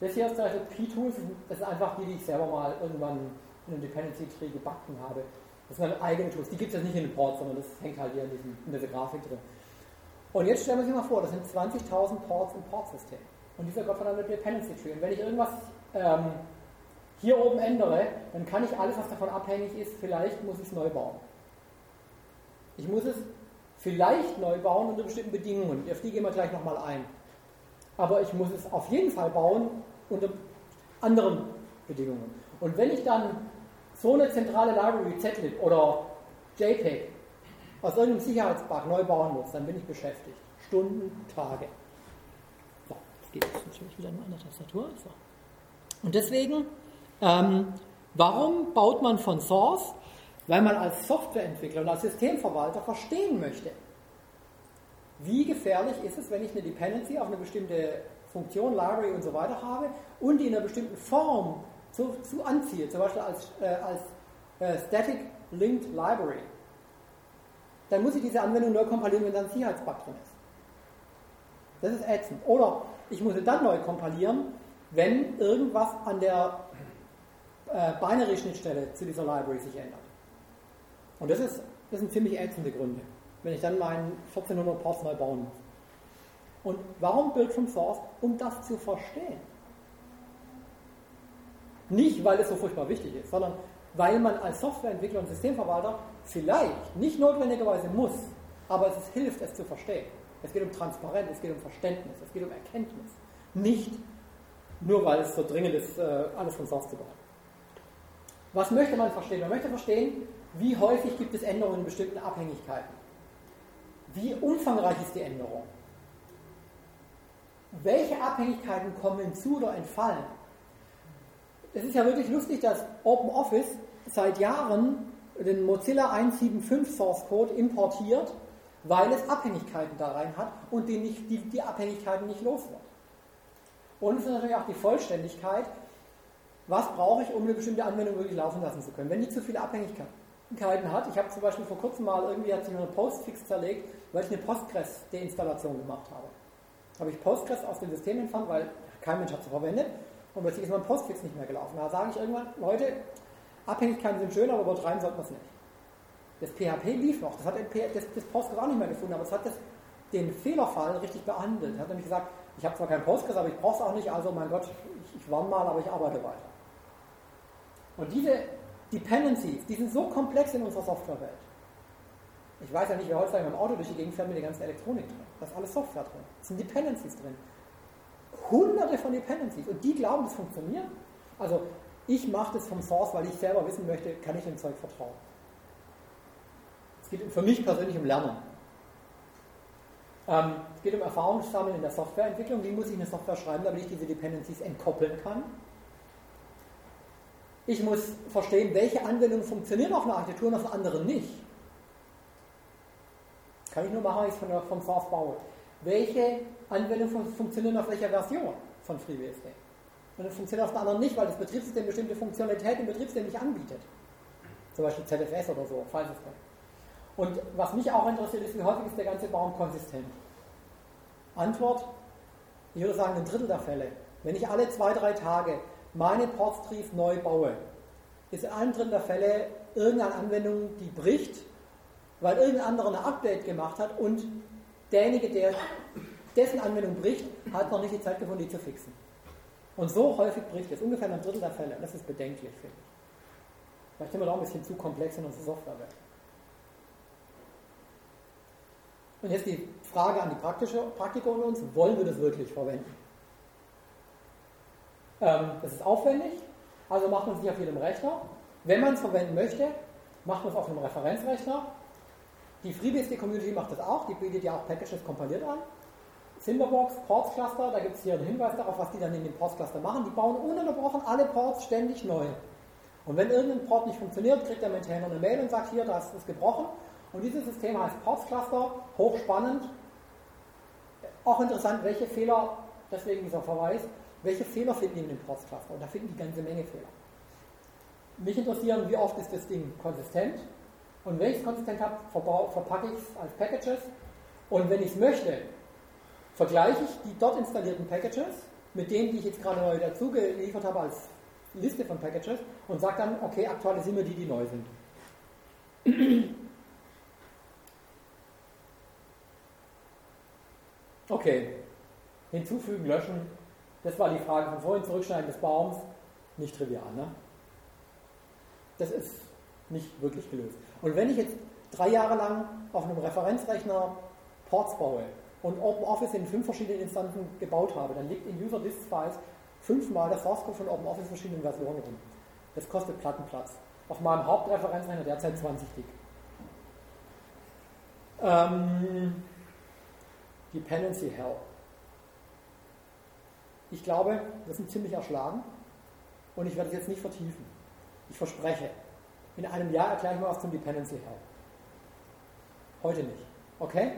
S1: Das hier ist zum P-Tools, das ist einfach die, die ich selber mal irgendwann in einem Dependency Tree gebacken habe. Das sind meine eigenen Tools. Die gibt es jetzt nicht in den Ports, sondern das hängt halt hier in, diesem, in dieser Grafik drin. Und jetzt stellen wir sich mal vor, das sind 20.000 Ports im Portsystem. Und dieser gottverdammte Dependency Tree. Und wenn ich irgendwas ähm, hier oben ändere, dann kann ich alles, was davon abhängig ist, vielleicht muss ich es neu bauen. Ich muss es vielleicht neu bauen unter bestimmten Bedingungen. Auf die gehen wir gleich nochmal ein. Aber ich muss es auf jeden Fall bauen unter anderen Bedingungen. Und wenn ich dann so eine zentrale Library Zlib oder JPEG aus irgendeinem Sicherheitsbug neu bauen muss, dann bin ich beschäftigt. Stunden, Tage. So, jetzt geht es natürlich wieder nur an der Tastatur. So. Und deswegen, ähm, warum baut man von Source? Weil man als Softwareentwickler und als Systemverwalter verstehen möchte, wie gefährlich ist es, wenn ich eine Dependency auf eine bestimmte Funktion, Library und so weiter habe und die in einer bestimmten Form zu, zu anziehe, zum Beispiel als, äh, als äh, Static Linked Library, dann muss ich diese Anwendung neu kompilieren, wenn da ein Sicherheitsbug drin ist. Das ist ätzend. Oder ich muss sie dann neu kompilieren, wenn irgendwas an der äh, Binary-Schnittstelle zu dieser Library sich ändert. Und das, ist, das sind ziemlich ätzende Gründe, wenn ich dann meinen 1400 Ports neu bauen muss. Und warum Build from Source? Um das zu verstehen. Nicht, weil es so furchtbar wichtig ist, sondern weil man als Softwareentwickler und Systemverwalter vielleicht, nicht notwendigerweise muss, aber es hilft, es zu verstehen. Es geht um Transparenz, es geht um Verständnis, es geht um Erkenntnis. Nicht nur, weil es so dringend ist, äh, alles von Source zu bauen. Was möchte man verstehen? Man möchte verstehen, wie häufig gibt es Änderungen in bestimmten Abhängigkeiten. Wie umfangreich ist die Änderung? Welche Abhängigkeiten kommen hinzu oder entfallen? Es ist ja wirklich lustig, dass OpenOffice seit Jahren den Mozilla 1.7.5 Source Code importiert, weil es Abhängigkeiten da rein hat und die, nicht, die, die Abhängigkeiten nicht los wird. Und es ist natürlich auch die Vollständigkeit, was brauche ich, um eine bestimmte Anwendung wirklich laufen lassen zu können. Wenn die zu viele Abhängigkeiten hat, ich habe zum Beispiel vor kurzem mal irgendwie hat sich eine Postfix zerlegt, weil ich eine Postgres-Deinstallation gemacht habe. Habe ich Postgres aus dem System entfernt, weil kein Mensch hat es verwendet und plötzlich ist mein Postfix nicht mehr gelaufen. Da sage ich irgendwann, Leute, Abhängigkeiten sind schön, aber übertreiben sollte man es nicht. Das PHP lief noch, das hat das, das Postgres auch nicht mehr gefunden, aber es hat das, den Fehlerfall richtig behandelt. Er hat nämlich gesagt, ich habe zwar kein Postgres, aber ich brauche es auch nicht, also mein Gott, ich, ich warne mal, aber ich arbeite weiter. Und diese Dependencies, die sind so komplex in unserer Softwarewelt. Ich weiß ja nicht, wer heutzutage mit Auto durch die Gegend fährt mit der ganzen Elektronik drin. Da ist alles Software drin. Da sind Dependencies drin. Hunderte von Dependencies. Und die glauben, das funktioniert. Also ich mache das vom Source, weil ich selber wissen möchte, kann ich dem Zeug vertrauen. Es geht für mich persönlich um Lernen. Ähm, es geht um Erfahrungssammeln in der Softwareentwicklung. Wie muss ich eine Software schreiben, damit ich diese Dependencies entkoppeln kann? Ich muss verstehen, welche Anwendungen funktionieren auf einer Architektur und auf anderen nicht. Kann ich nur machen, wenn ich es vom Source baue. Welche Anwendungen funktionieren auf welcher Version von FreeBSD? Und das funktioniert auf der anderen nicht, weil das Betriebssystem bestimmte Funktionalität im Betriebssystem nicht anbietet. Zum Beispiel ZFS oder so, Filesystem. Und was mich auch interessiert ist, wie häufig ist der ganze Baum konsistent? Antwort, ich würde sagen, ein Drittel der Fälle. Wenn ich alle zwei, drei Tage meine Portstrees neu baue, ist in einem Drittel der Fälle irgendeine Anwendung, die bricht, weil irgendein anderer ein Update gemacht hat und derjenige, der dessen Anwendung bricht, hat noch nicht die Zeit gefunden, die zu fixen. Und so häufig bricht es, ungefähr ein Drittel der Fälle. Das ist bedenklich, finde ich. Vielleicht sind wir da ein bisschen zu komplex in unserer Softwarewelt. Und jetzt die Frage an die Praktische, Praktiker unter uns, wollen wir das wirklich verwenden? Ähm, das ist aufwendig, also macht man es nicht auf jedem Rechner. Wenn man es verwenden möchte, macht man es auf einem Referenzrechner. Die FreeBSD-Community macht das auch, die bietet ja auch Packages kompiliert an. Cinderbox, Ports Cluster, da gibt es hier einen Hinweis darauf, was die dann in dem Ports Cluster machen. Die bauen ununterbrochen alle Ports ständig neu. Und wenn irgendein Port nicht funktioniert, kriegt der Maintainer eine Mail und sagt, hier, das ist gebrochen. Und dieses System heißt Ports Cluster, hochspannend. Auch interessant, welche Fehler, deswegen dieser Verweis, welche Fehler finden die in dem Ports Cluster? Und da finden die ganze Menge Fehler. Mich interessieren, wie oft ist das Ding konsistent und wenn ich es konsistent habe, verpacke ich es als Packages und wenn ich es möchte, vergleiche ich die dort installierten Packages mit denen, die ich jetzt gerade neu dazu geliefert habe als Liste von Packages und sage dann, okay, aktualisieren wir die, die neu sind. Okay, hinzufügen, löschen, das war die Frage von vorhin, Zurückschneiden des Baums, nicht trivial. Ne? Das ist nicht wirklich gelöst. Und wenn ich jetzt drei Jahre lang auf einem Referenzrechner Ports baue und OpenOffice in fünf verschiedenen Instanzen gebaut habe, dann liegt in User Disk Files fünfmal das Source Code von OpenOffice in verschiedenen Versionen rum. Das kostet Plattenplatz. Auf meinem Hauptreferenzrechner derzeit 20 Gig. Ähm, Dependency Hell. Ich glaube, wir sind ziemlich erschlagen und ich werde es jetzt nicht vertiefen. Ich verspreche, in einem Jahr erkläre ich mal was zum Dependency Hell. Heute nicht. Okay?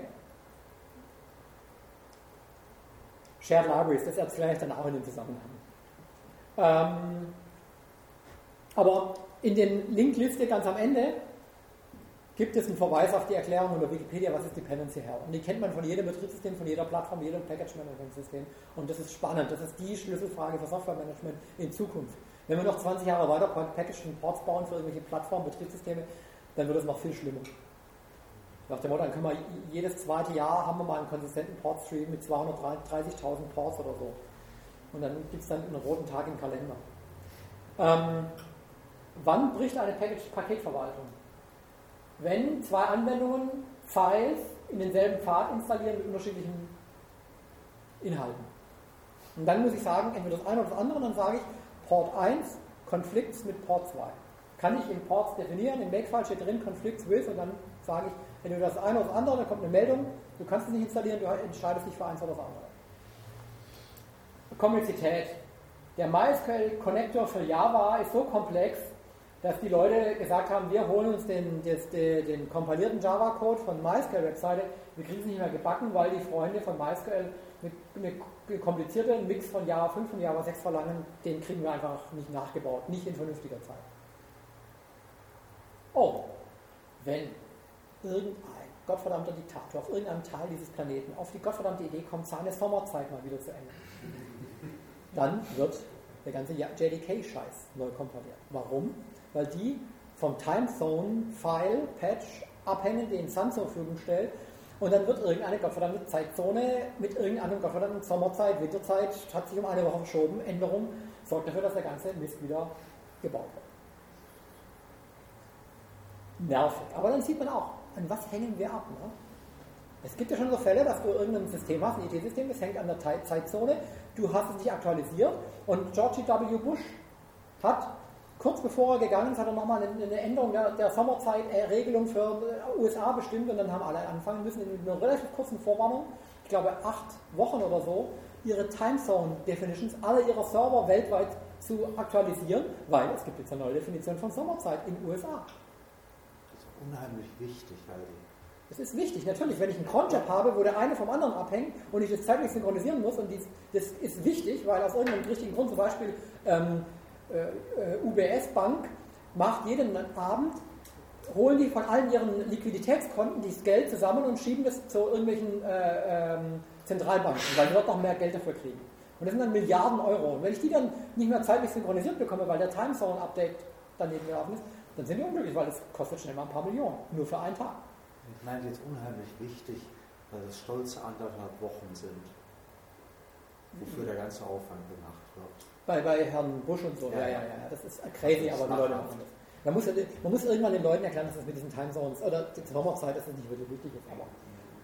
S1: Shared Libraries, das erkläre ich dann auch in dem Zusammenhang. Ähm, aber in den Linkliste ganz am Ende gibt es einen Verweis auf die Erklärung unter Wikipedia, was ist Dependency Hell. Und die kennt man von jedem Betriebssystem, von jeder Plattform, jedem Package Management System. Und das ist spannend. Das ist die Schlüsselfrage für Software Management in Zukunft. Wenn wir noch 20 Jahre weiter Package und Ports bauen für irgendwelche Plattformen, Betriebssysteme, dann wird es noch viel schlimmer. Nach dem Motto, dann können wir jedes zweite Jahr haben wir mal einen konsistenten Port-Stream mit 230.000 Ports oder so. Und dann gibt es dann einen roten Tag im Kalender. Ähm, wann bricht eine Package-Paketverwaltung? Wenn zwei Anwendungen Files in denselben Pfad installieren mit unterschiedlichen Inhalten. Und dann muss ich sagen, entweder das eine oder das andere, dann sage ich Port 1 Conflicts mit Port 2. Kann ich in Ports definieren, im Makefile steht drin Conflicts with und dann sage ich, entweder das eine oder das andere, dann kommt eine Meldung, du kannst es nicht installieren, du entscheidest dich für eins oder das andere. Komplexität. Der MySQL Connector für Java ist so komplex, dass die Leute gesagt haben, wir holen uns den, des, den, den kompilierten Java-Code von MySQL-Webseite, wir kriegen es nicht mehr gebacken, weil die Freunde von MySQL eine komplizierte Mix von Java 5 und Java 6 verlangen, den kriegen wir einfach nicht nachgebaut, nicht in vernünftiger Zeit. Oh, wenn irgendein gottverdammter Diktator auf irgendeinem Teil dieses Planeten auf die gottverdammte Idee kommt, seine Sommerzeit mal wieder zu ändern, dann wird der ganze JDK-Scheiß neu kompiliert. Warum? Weil die vom Timezone-File, Patch abhängen, den Sun zur Verfügung stellt. Und dann wird irgendeine gottverdammte Zeitzone mit irgendeinem gottverdammten Sommerzeit, Winterzeit, hat sich um eine Woche verschoben, Änderung, sorgt dafür, dass der ganze Mist wieder gebaut wird. Nervig. Aber dann sieht man auch, an was hängen wir ab. Ne? Es gibt ja schon so Fälle, dass du irgendein System hast, ein IT-System, das hängt an der Zeitzone, du hast es nicht aktualisiert und George W. Bush hat Kurz bevor er gegangen ist, hat er nochmal eine, Änderung der, der Sommerzeitregelung für USA bestimmt und dann haben alle anfangen müssen, in einer relativ kurzen Vorwarnung, ich glaube acht Wochen oder so, ihre Timezone Definitions aller ihrer Server weltweit zu aktualisieren, weil es gibt jetzt eine neue Definition von Sommerzeit in den USA.
S3: Das ist unheimlich wichtig, weil
S1: das ist wichtig, natürlich. Wenn ich einen Cronjob habe, wo der eine vom anderen abhängt und ich das zeitlich synchronisieren muss, und dies, das ist wichtig, weil aus irgendeinem richtigen Grund, zum Beispiel ähm, äh, UBS Bank macht jeden Abend, holen die von allen ihren Liquiditätskonten dieses Geld zusammen und schieben das zu irgendwelchen äh, ähm, Zentralbanken, weil die dort noch mehr Geld dafür kriegen. Und das sind dann Milliarden Euro. Und wenn ich die dann nicht mehr zeitlich synchronisiert bekomme, weil der Timezone-Update daneben gelaufen ist, dann sind wir unglücklich, weil das kostet schnell mal ein paar Millionen, nur für einen Tag.
S3: Ich meine jetzt unheimlich wichtig, weil es stolze anderthalb Wochen sind, wofür der ganze Aufwand gemacht wird.
S1: Bei, bei Herrn Bush und so, ja, ja, ja, ja. das ist crazy, aber die Leute machen das. Man muss, man muss irgendwann den Leuten erklären, dass das mit diesen Timezones oder die Sommerzeit dass das nicht wirklich wichtig ist, aber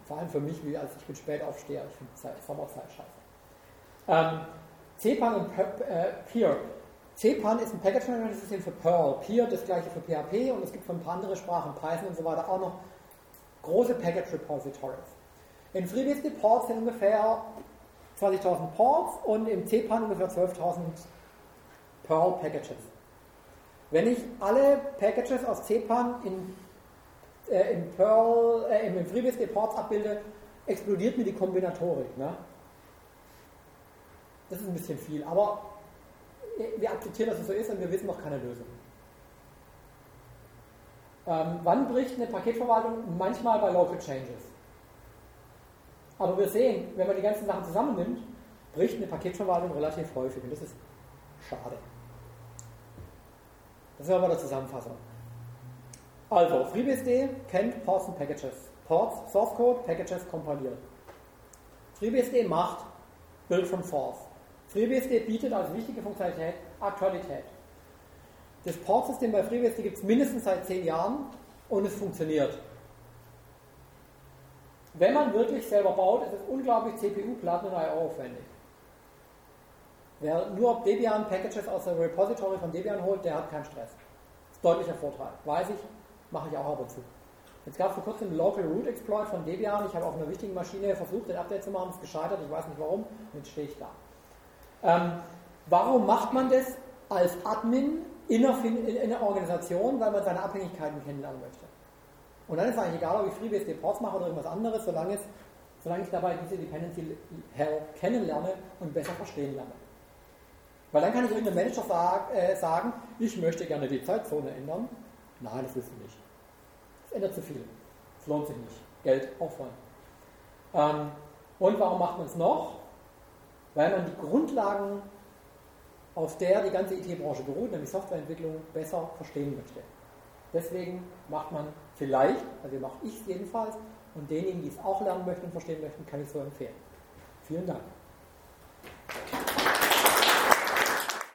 S1: vor allem für mich, wie als ich bin spät aufstehe, ich finde Sommerzeit scheiße. Ähm, CPAN und äh, Peer. CPAN ist ein Package Management System für Perl, Peer das gleiche für PHP und es gibt für ein paar andere Sprachen, Python und so weiter, auch noch große Package Repositories. In FreeBSD Ports sind ungefähr 20.000 Ports und im CPAN ungefähr 12.000 Perl Packages. Wenn ich alle Packages aus CPAN in äh, im Perl, äh, im FreeBSD Ports abbilde, explodiert mir die Kombinatorik. Ne? Das ist ein bisschen viel, aber wir akzeptieren, dass es so ist und wir wissen noch keine Lösung. Ähm, wann bricht eine Paketverwaltung? Manchmal bei Local Changes. Aber wir sehen, wenn man die ganzen Sachen zusammennimmt, bricht eine Paketverwaltung relativ häufig und das ist schade. Das ist aber der Zusammenfassung. Also, FreeBSD kennt Ports und Packages. Ports, Source Code, Packages kompiliert. FreeBSD macht Build from Source. FreeBSD bietet als wichtige Funktionalität Aktualität. Das Portsystem bei FreeBSD gibt es mindestens seit zehn Jahren und es funktioniert. Wenn man wirklich selber baut, ist es unglaublich CPU-Platten und IO-aufwendig. Wer nur Debian Packages aus der Repository von Debian holt, der hat keinen Stress. Das ist deutlicher Vorteil. Weiß ich, mache ich auch ab und zu. Jetzt gab es vor kurzem einen Local Root Exploit von Debian. Ich habe auf einer wichtigen Maschine versucht, den Update zu machen, ist gescheitert, ich weiß nicht warum, jetzt stehe ich da. Ähm, warum macht man das als Admin in einer, in einer Organisation? Weil man seine Abhängigkeiten kennenlernen möchte. Und dann ist eigentlich egal, ob ich FreeBSD Ports mache oder irgendwas anderes, solange, es, solange ich dabei diese Dependency Hell kennenlerne und besser verstehen lerne. Weil dann kann ich irgendeinem Manager sag, äh, sagen, ich möchte gerne die Zeitzone ändern. Nein, das willst du nicht. Das ändert zu viel. Es lohnt sich nicht. Geld Aufwand. Ähm, und warum macht man es noch? Weil man die Grundlagen, auf der die ganze IT-Branche beruht, nämlich Softwareentwicklung, besser verstehen möchte. Deswegen macht man vielleicht, also mache ich es jedenfalls, und denjenigen, die es auch lernen möchten und verstehen möchten, kann ich so empfehlen. Vielen Dank.